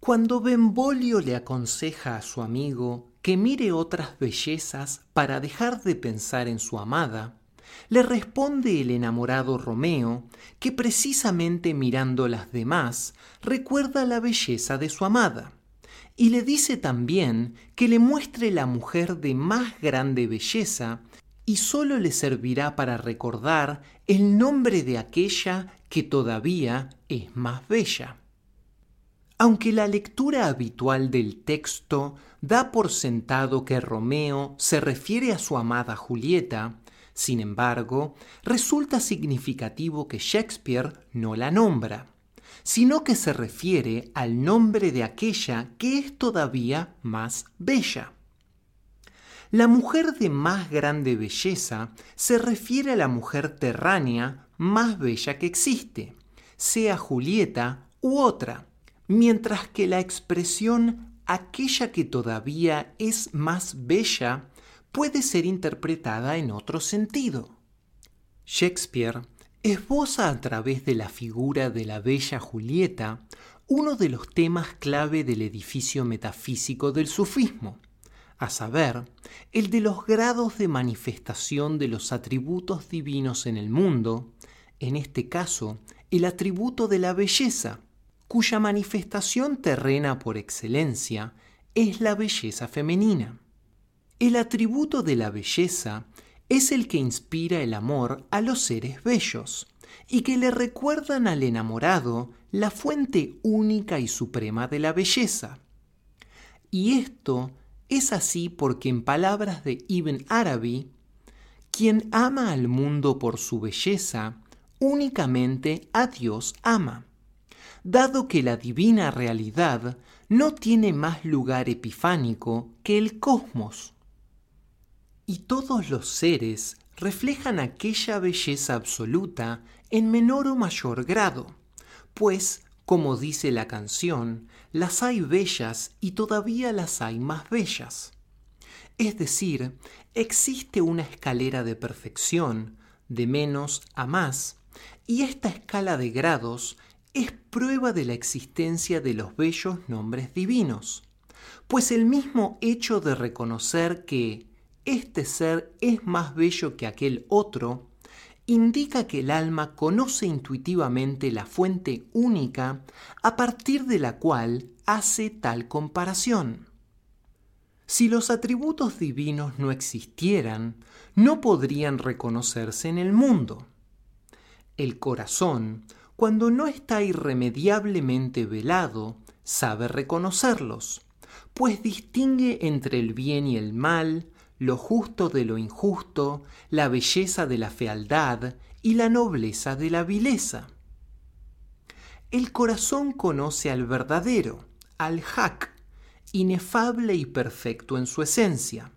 Cuando Benvolio le aconseja a su amigo que mire otras bellezas para dejar de pensar en su amada, le responde el enamorado Romeo que precisamente mirando las demás recuerda la belleza de su amada, y le dice también que le muestre la mujer de más grande belleza y sólo le servirá para recordar el nombre de aquella que todavía es más bella. Aunque la lectura habitual del texto da por sentado que Romeo se refiere a su amada Julieta, sin embargo, resulta significativo que Shakespeare no la nombra, sino que se refiere al nombre de aquella que es todavía más bella. La mujer de más grande belleza se refiere a la mujer terránea más bella que existe, sea Julieta u otra, mientras que la expresión aquella que todavía es más bella puede ser interpretada en otro sentido. Shakespeare esboza a través de la figura de la bella Julieta uno de los temas clave del edificio metafísico del sufismo, a saber, el de los grados de manifestación de los atributos divinos en el mundo, en este caso, el atributo de la belleza, cuya manifestación terrena por excelencia es la belleza femenina. El atributo de la belleza es el que inspira el amor a los seres bellos y que le recuerdan al enamorado la fuente única y suprema de la belleza. Y esto es así porque en palabras de Ibn Arabi, quien ama al mundo por su belleza, únicamente a Dios ama, dado que la divina realidad no tiene más lugar epifánico que el cosmos. Y todos los seres reflejan aquella belleza absoluta en menor o mayor grado, pues, como dice la canción, las hay bellas y todavía las hay más bellas. Es decir, existe una escalera de perfección, de menos a más, y esta escala de grados es prueba de la existencia de los bellos nombres divinos, pues el mismo hecho de reconocer que este ser es más bello que aquel otro, indica que el alma conoce intuitivamente la fuente única a partir de la cual hace tal comparación. Si los atributos divinos no existieran, no podrían reconocerse en el mundo. El corazón, cuando no está irremediablemente velado, sabe reconocerlos, pues distingue entre el bien y el mal, lo justo de lo injusto, la belleza de la fealdad y la nobleza de la vileza. El corazón conoce al verdadero, al hak, inefable y perfecto en su esencia,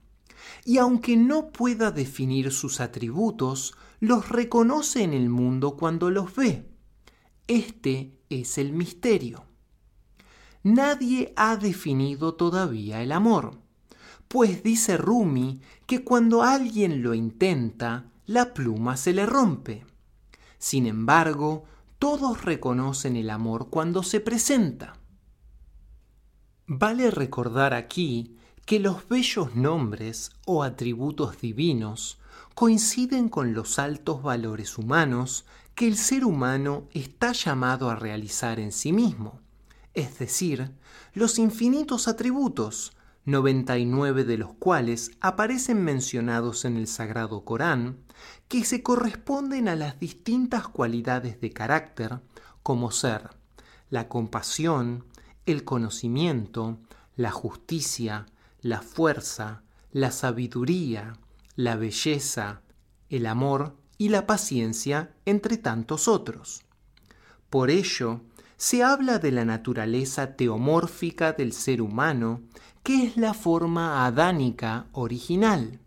y aunque no pueda definir sus atributos, los reconoce en el mundo cuando los ve. Este es el misterio. Nadie ha definido todavía el amor pues dice Rumi que cuando alguien lo intenta, la pluma se le rompe. Sin embargo, todos reconocen el amor cuando se presenta. Vale recordar aquí que los bellos nombres o atributos divinos coinciden con los altos valores humanos que el ser humano está llamado a realizar en sí mismo, es decir, los infinitos atributos 99 de los cuales aparecen mencionados en el Sagrado Corán, que se corresponden a las distintas cualidades de carácter, como ser la compasión, el conocimiento, la justicia, la fuerza, la sabiduría, la belleza, el amor y la paciencia, entre tantos otros. Por ello, se habla de la naturaleza teomórfica del ser humano ¿Qué es la forma adánica original.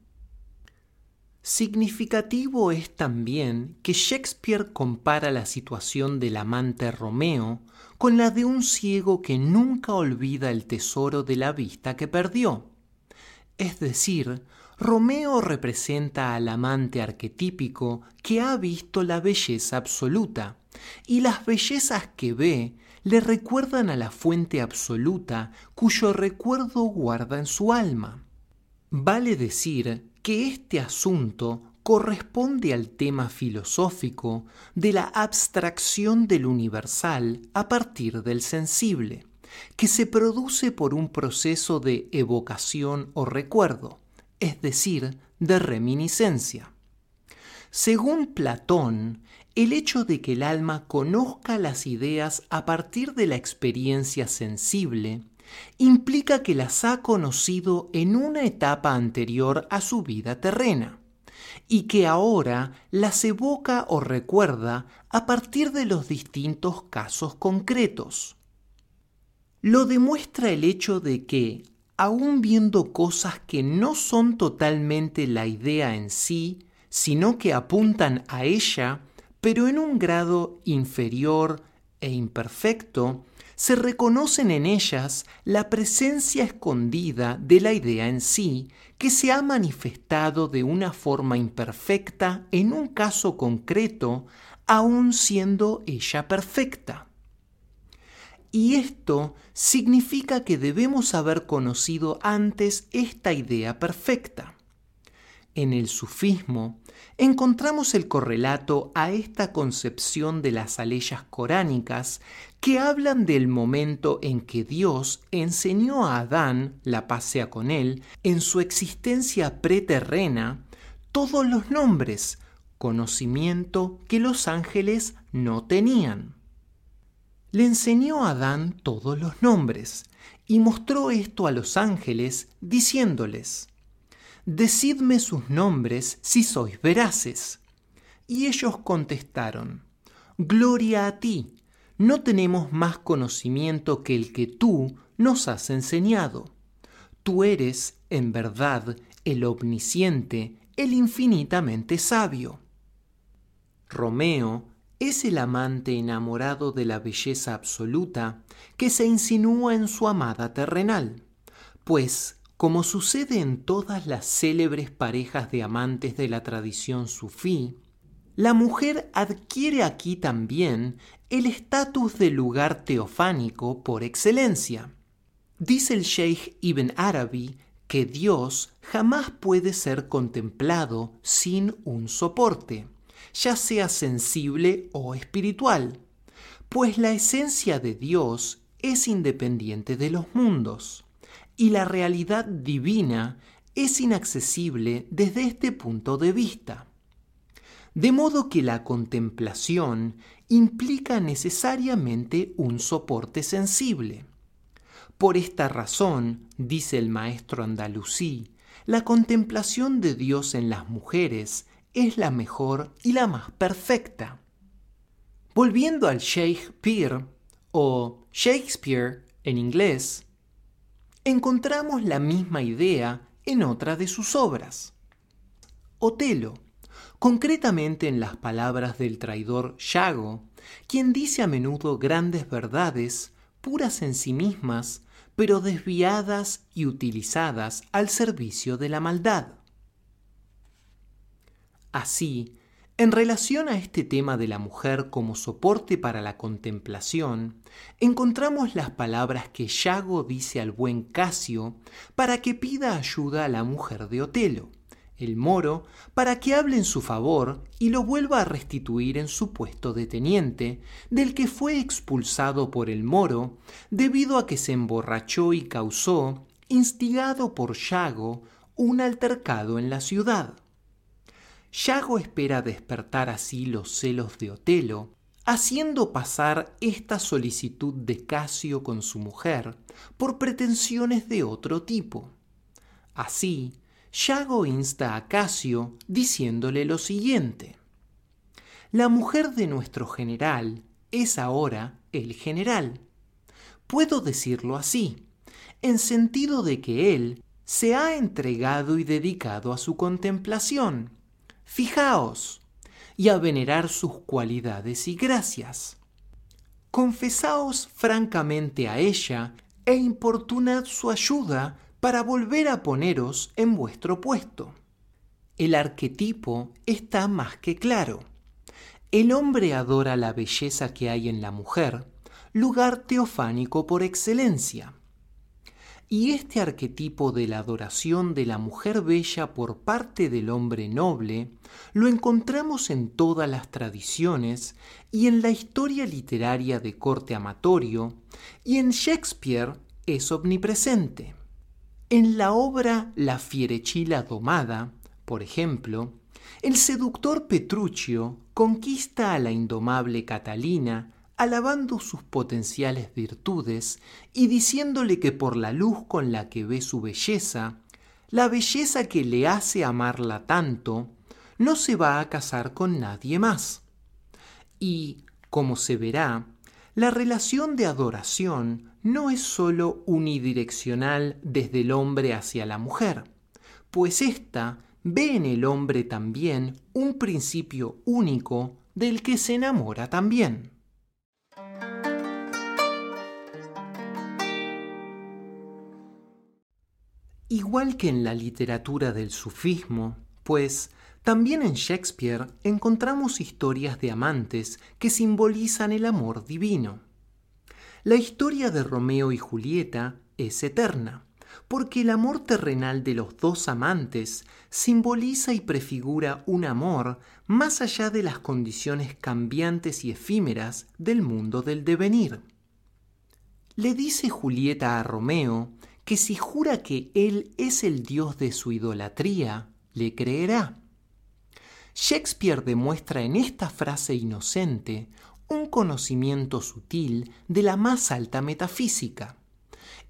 Significativo es también que Shakespeare compara la situación del amante Romeo con la de un ciego que nunca olvida el tesoro de la vista que perdió. Es decir, Romeo representa al amante arquetípico que ha visto la belleza absoluta, y las bellezas que ve le recuerdan a la fuente absoluta cuyo recuerdo guarda en su alma. Vale decir que este asunto corresponde al tema filosófico de la abstracción del universal a partir del sensible, que se produce por un proceso de evocación o recuerdo, es decir, de reminiscencia. Según Platón, el hecho de que el alma conozca las ideas a partir de la experiencia sensible implica que las ha conocido en una etapa anterior a su vida terrena, y que ahora las evoca o recuerda a partir de los distintos casos concretos. Lo demuestra el hecho de que, aun viendo cosas que no son totalmente la idea en sí, sino que apuntan a ella, pero en un grado inferior e imperfecto, se reconocen en ellas la presencia escondida de la idea en sí, que se ha manifestado de una forma imperfecta en un caso concreto, aun siendo ella perfecta. Y esto significa que debemos haber conocido antes esta idea perfecta. En el sufismo encontramos el correlato a esta concepción de las aleyas coránicas que hablan del momento en que Dios enseñó a Adán, la pasea con él, en su existencia preterrena, todos los nombres, conocimiento que los ángeles no tenían. Le enseñó a Adán todos los nombres y mostró esto a los ángeles diciéndoles, Decidme sus nombres si sois veraces. Y ellos contestaron, Gloria a ti, no tenemos más conocimiento que el que tú nos has enseñado. Tú eres, en verdad, el omnisciente, el infinitamente sabio. Romeo es el amante enamorado de la belleza absoluta que se insinúa en su amada terrenal, pues, como sucede en todas las célebres parejas de amantes de la tradición sufí, la mujer adquiere aquí también el estatus de lugar teofánico por excelencia. Dice el Sheikh Ibn Arabi que Dios jamás puede ser contemplado sin un soporte ya sea sensible o espiritual, pues la esencia de Dios es independiente de los mundos y la realidad divina es inaccesible desde este punto de vista. De modo que la contemplación implica necesariamente un soporte sensible. Por esta razón, dice el maestro andalusí, la contemplación de Dios en las mujeres es la mejor y la más perfecta. Volviendo al Shakespeare o Shakespeare en inglés, encontramos la misma idea en otra de sus obras. Otelo, concretamente en las palabras del traidor Yago, quien dice a menudo grandes verdades, puras en sí mismas, pero desviadas y utilizadas al servicio de la maldad. Así, en relación a este tema de la mujer como soporte para la contemplación, encontramos las palabras que Yago dice al buen Casio para que pida ayuda a la mujer de Otelo, el moro, para que hable en su favor y lo vuelva a restituir en su puesto de teniente, del que fue expulsado por el moro debido a que se emborrachó y causó, instigado por Yago, un altercado en la ciudad. Yago espera despertar así los celos de Otelo, haciendo pasar esta solicitud de Casio con su mujer por pretensiones de otro tipo. Así, Yago insta a Casio diciéndole lo siguiente. La mujer de nuestro general es ahora el general. Puedo decirlo así, en sentido de que él se ha entregado y dedicado a su contemplación, Fijaos y a venerar sus cualidades y gracias. Confesaos francamente a ella e importunad su ayuda para volver a poneros en vuestro puesto. El arquetipo está más que claro. El hombre adora la belleza que hay en la mujer, lugar teofánico por excelencia. Y este arquetipo de la adoración de la mujer bella por parte del hombre noble lo encontramos en todas las tradiciones y en la historia literaria de corte amatorio, y en Shakespeare es omnipresente. En la obra La fierechila domada, por ejemplo, el seductor Petruchio conquista a la indomable Catalina alabando sus potenciales virtudes y diciéndole que por la luz con la que ve su belleza, la belleza que le hace amarla tanto, no se va a casar con nadie más. Y, como se verá, la relación de adoración no es sólo unidireccional desde el hombre hacia la mujer, pues ésta ve en el hombre también un principio único del que se enamora también. Igual que en la literatura del sufismo, pues también en Shakespeare encontramos historias de amantes que simbolizan el amor divino. La historia de Romeo y Julieta es eterna, porque el amor terrenal de los dos amantes simboliza y prefigura un amor más allá de las condiciones cambiantes y efímeras del mundo del devenir. Le dice Julieta a Romeo que si jura que él es el dios de su idolatría, le creerá. Shakespeare demuestra en esta frase inocente un conocimiento sutil de la más alta metafísica,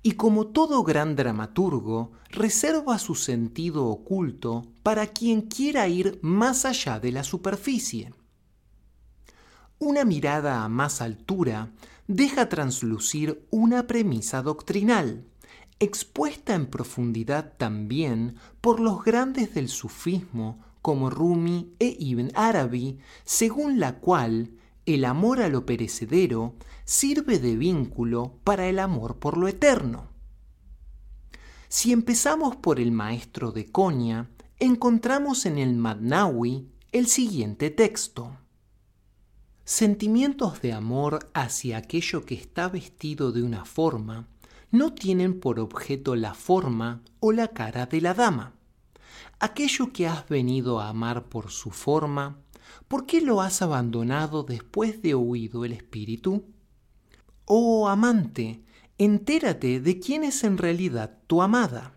y como todo gran dramaturgo, reserva su sentido oculto para quien quiera ir más allá de la superficie. Una mirada a más altura deja translucir una premisa doctrinal, expuesta en profundidad también por los grandes del sufismo como Rumi e Ibn Arabi, según la cual el amor a lo perecedero sirve de vínculo para el amor por lo eterno. Si empezamos por el maestro de Konya, encontramos en el Madnawi el siguiente texto. Sentimientos de amor hacia aquello que está vestido de una forma no tienen por objeto la forma o la cara de la dama. Aquello que has venido a amar por su forma, ¿por qué lo has abandonado después de oído el espíritu? Oh amante, entérate de quién es en realidad tu amada.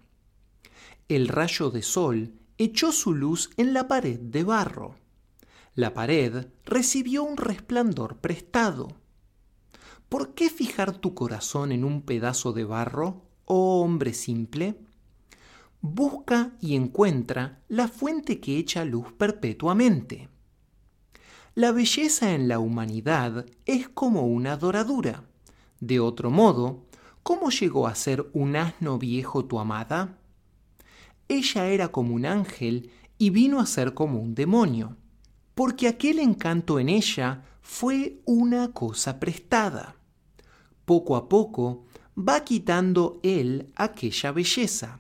El rayo de sol echó su luz en la pared de barro. La pared recibió un resplandor prestado ¿Por qué fijar tu corazón en un pedazo de barro, oh hombre simple? Busca y encuentra la fuente que echa luz perpetuamente. La belleza en la humanidad es como una doradura. De otro modo, ¿cómo llegó a ser un asno viejo tu amada? Ella era como un ángel y vino a ser como un demonio, porque aquel encanto en ella fue una cosa prestada poco a poco va quitando él aquella belleza.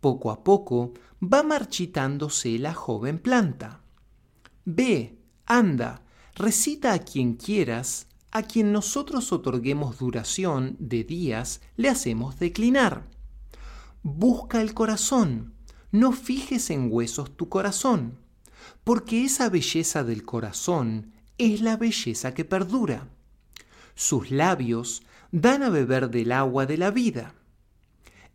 Poco a poco va marchitándose la joven planta. Ve, anda, recita a quien quieras, a quien nosotros otorguemos duración de días, le hacemos declinar. Busca el corazón, no fijes en huesos tu corazón, porque esa belleza del corazón es la belleza que perdura. Sus labios dan a beber del agua de la vida.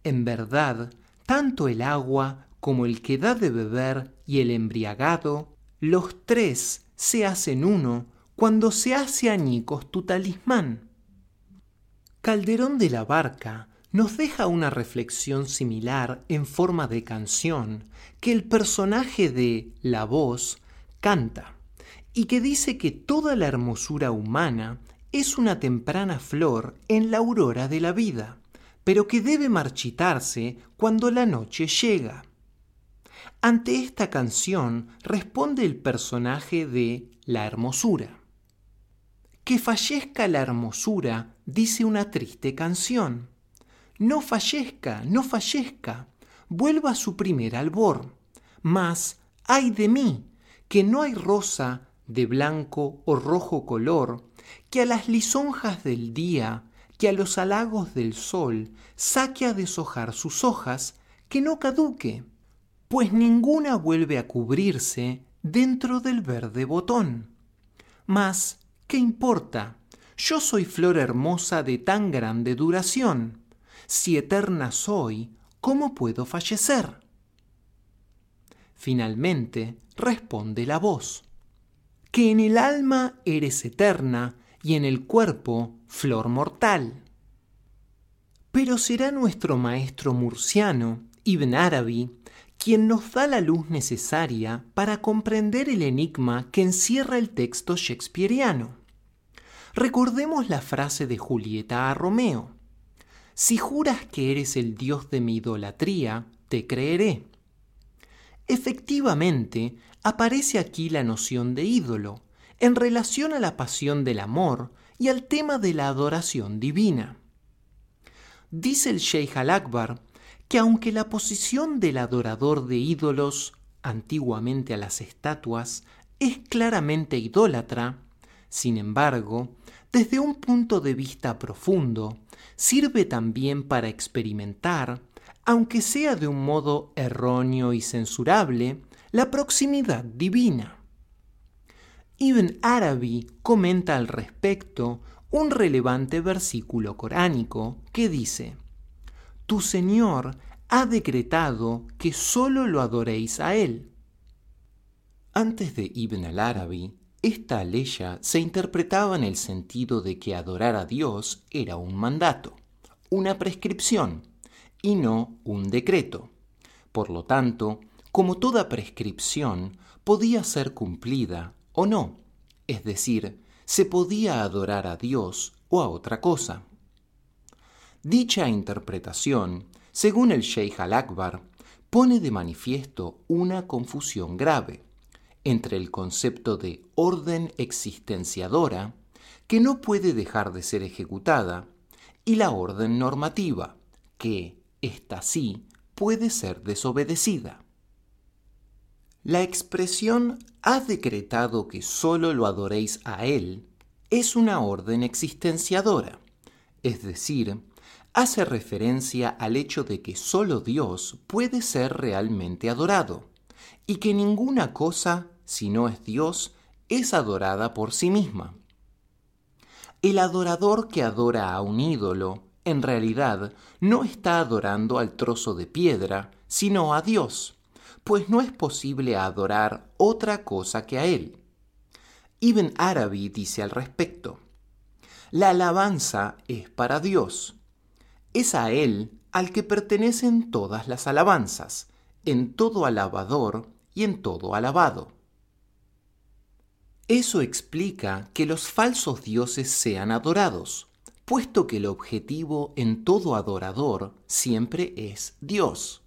En verdad, tanto el agua como el que da de beber y el embriagado, los tres se hacen uno cuando se hace añicos tu talismán. Calderón de la Barca nos deja una reflexión similar en forma de canción que el personaje de La Voz canta y que dice que toda la hermosura humana es una temprana flor en la aurora de la vida, pero que debe marchitarse cuando la noche llega. Ante esta canción responde el personaje de La hermosura. Que fallezca la hermosura, dice una triste canción. No fallezca, no fallezca, vuelva a su primer albor. Mas, ay de mí, que no hay rosa de blanco o rojo color que a las lisonjas del día, que a los halagos del sol, saque a deshojar sus hojas, que no caduque, pues ninguna vuelve a cubrirse dentro del verde botón. Mas, ¿qué importa? Yo soy flor hermosa de tan grande duración. Si eterna soy, ¿cómo puedo fallecer? Finalmente responde la voz, que en el alma eres eterna y en el cuerpo flor mortal. Pero será nuestro maestro murciano, Ibn Arabi, quien nos da la luz necesaria para comprender el enigma que encierra el texto shakespeariano. Recordemos la frase de Julieta a Romeo. Si juras que eres el dios de mi idolatría, te creeré. Efectivamente, aparece aquí la noción de ídolo, en relación a la pasión del amor y al tema de la adoración divina. Dice el Sheikh al-Akbar que aunque la posición del adorador de ídolos, antiguamente a las estatuas, es claramente idólatra, sin embargo, desde un punto de vista profundo, sirve también para experimentar, aunque sea de un modo erróneo y censurable, la proximidad divina. Ibn Arabi comenta al respecto un relevante versículo coránico que dice, Tu Señor ha decretado que sólo lo adoréis a Él. Antes de Ibn al-Arabi, esta aleya se interpretaba en el sentido de que adorar a Dios era un mandato, una prescripción, y no un decreto. Por lo tanto, como toda prescripción, podía ser cumplida o no, es decir, se podía adorar a Dios o a otra cosa. Dicha interpretación, según el Sheikh al-Akbar, pone de manifiesto una confusión grave entre el concepto de orden existenciadora, que no puede dejar de ser ejecutada, y la orden normativa, que, esta sí, puede ser desobedecida. La expresión ha decretado que sólo lo adoréis a Él es una orden existenciadora, es decir, hace referencia al hecho de que sólo Dios puede ser realmente adorado y que ninguna cosa si no es Dios, es adorada por sí misma. El adorador que adora a un ídolo, en realidad, no está adorando al trozo de piedra, sino a Dios, pues no es posible adorar otra cosa que a Él. Ibn Arabi dice al respecto, la alabanza es para Dios. Es a Él al que pertenecen todas las alabanzas, en todo alabador y en todo alabado. Eso explica que los falsos dioses sean adorados, puesto que el objetivo en todo adorador siempre es Dios.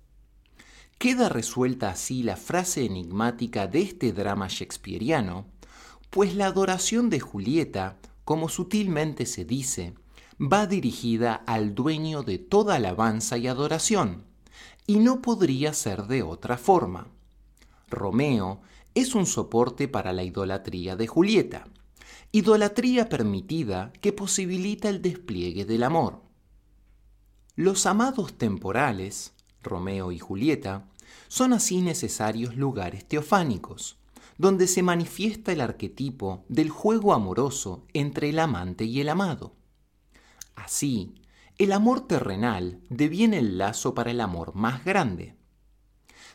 Queda resuelta así la frase enigmática de este drama shakespeariano, pues la adoración de Julieta, como sutilmente se dice, va dirigida al dueño de toda alabanza y adoración, y no podría ser de otra forma. Romeo es un soporte para la idolatría de Julieta, idolatría permitida que posibilita el despliegue del amor. Los amados temporales, Romeo y Julieta, son así necesarios lugares teofánicos, donde se manifiesta el arquetipo del juego amoroso entre el amante y el amado. Así, el amor terrenal deviene el lazo para el amor más grande.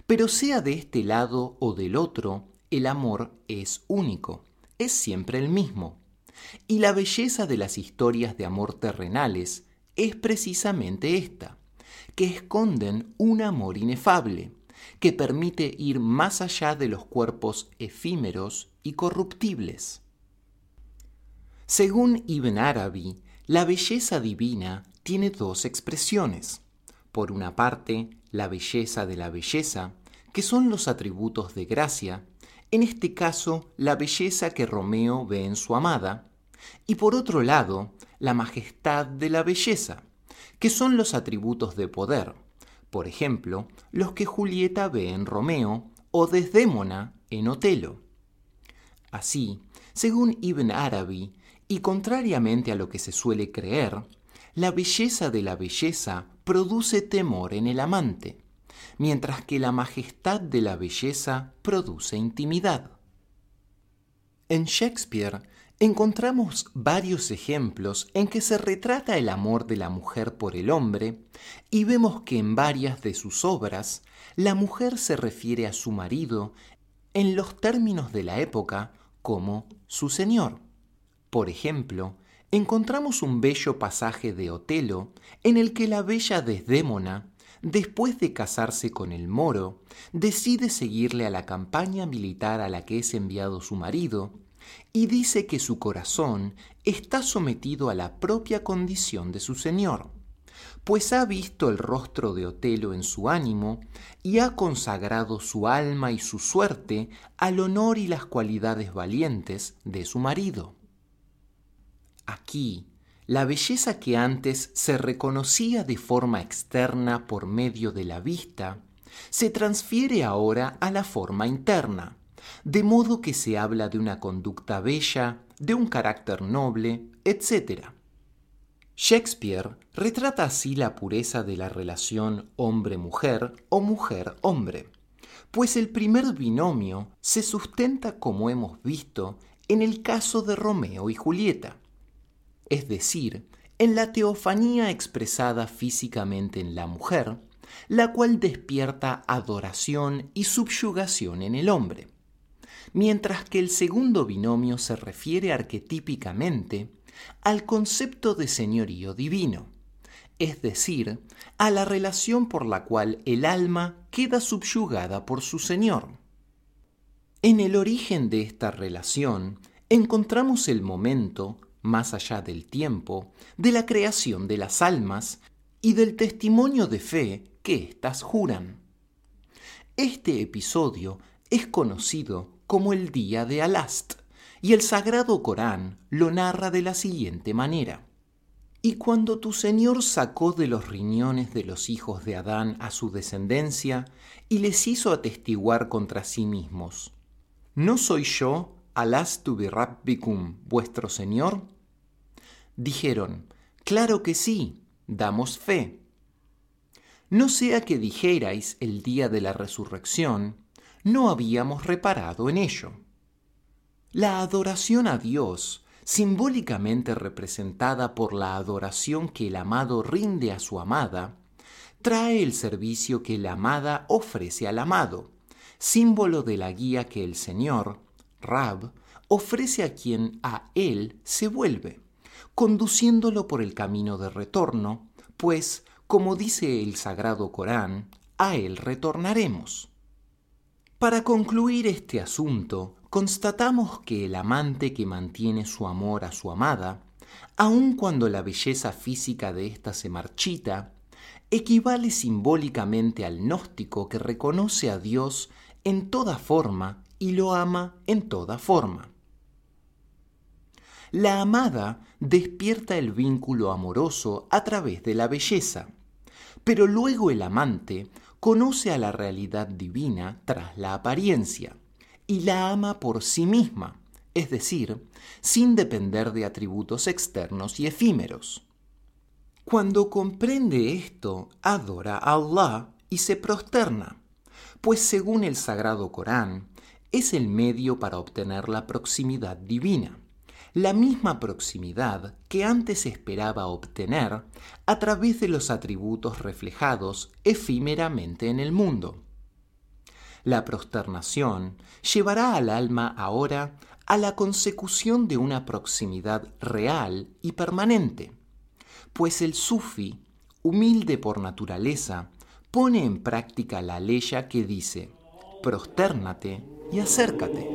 Pero sea de este lado o del otro, el amor es único, es siempre el mismo. Y la belleza de las historias de amor terrenales es precisamente esta, que esconden un amor inefable, que permite ir más allá de los cuerpos efímeros y corruptibles. Según Ibn Arabi, la belleza divina tiene dos expresiones. Por una parte, la belleza de la belleza, que son los atributos de gracia, en este caso la belleza que Romeo ve en su amada, y por otro lado, la majestad de la belleza, que son los atributos de poder, por ejemplo, los que Julieta ve en Romeo o Desdémona en Otelo. Así, según Ibn Arabi, y contrariamente a lo que se suele creer, la belleza de la belleza produce temor en el amante, mientras que la majestad de la belleza produce intimidad. En Shakespeare encontramos varios ejemplos en que se retrata el amor de la mujer por el hombre y vemos que en varias de sus obras la mujer se refiere a su marido en los términos de la época como su señor. Por ejemplo, encontramos un bello pasaje de Otelo en el que la bella Desdémona después de casarse con el moro, decide seguirle a la campaña militar a la que es enviado su marido y dice que su corazón está sometido a la propia condición de su señor, pues ha visto el rostro de Otelo en su ánimo y ha consagrado su alma y su suerte al honor y las cualidades valientes de su marido. Aquí, la belleza que antes se reconocía de forma externa por medio de la vista, se transfiere ahora a la forma interna, de modo que se habla de una conducta bella, de un carácter noble, etc. Shakespeare retrata así la pureza de la relación hombre-mujer o mujer-hombre, pues el primer binomio se sustenta como hemos visto en el caso de Romeo y Julieta es decir, en la teofanía expresada físicamente en la mujer, la cual despierta adoración y subyugación en el hombre, mientras que el segundo binomio se refiere arquetípicamente al concepto de señorío divino, es decir, a la relación por la cual el alma queda subyugada por su Señor. En el origen de esta relación encontramos el momento más allá del tiempo, de la creación de las almas y del testimonio de fe que éstas juran. Este episodio es conocido como el Día de Alast, y el Sagrado Corán lo narra de la siguiente manera. Y cuando tu Señor sacó de los riñones de los hijos de Adán a su descendencia y les hizo atestiguar contra sí mismos, ¿no soy yo Alastu birabbikum, vuestro Señor? Dijeron, claro que sí, damos fe. No sea que dijerais el día de la resurrección, no habíamos reparado en ello. La adoración a Dios, simbólicamente representada por la adoración que el amado rinde a su amada, trae el servicio que la amada ofrece al amado, símbolo de la guía que el Señor, Rab, ofrece a quien a él se vuelve, conduciéndolo por el camino de retorno, pues, como dice el Sagrado Corán, a él retornaremos. Para concluir este asunto, constatamos que el amante que mantiene su amor a su amada, aun cuando la belleza física de ésta se marchita, equivale simbólicamente al gnóstico que reconoce a Dios en toda forma y lo ama en toda forma. La amada despierta el vínculo amoroso a través de la belleza, pero luego el amante conoce a la realidad divina tras la apariencia y la ama por sí misma, es decir, sin depender de atributos externos y efímeros. Cuando comprende esto, adora a Allah y se prosterna, pues según el Sagrado Corán, es el medio para obtener la proximidad divina, la misma proximidad que antes esperaba obtener a través de los atributos reflejados efímeramente en el mundo. La prosternación llevará al alma ahora a la consecución de una proximidad real y permanente, pues el sufi, humilde por naturaleza, pone en práctica la ley que dice, prostérnate y acércate.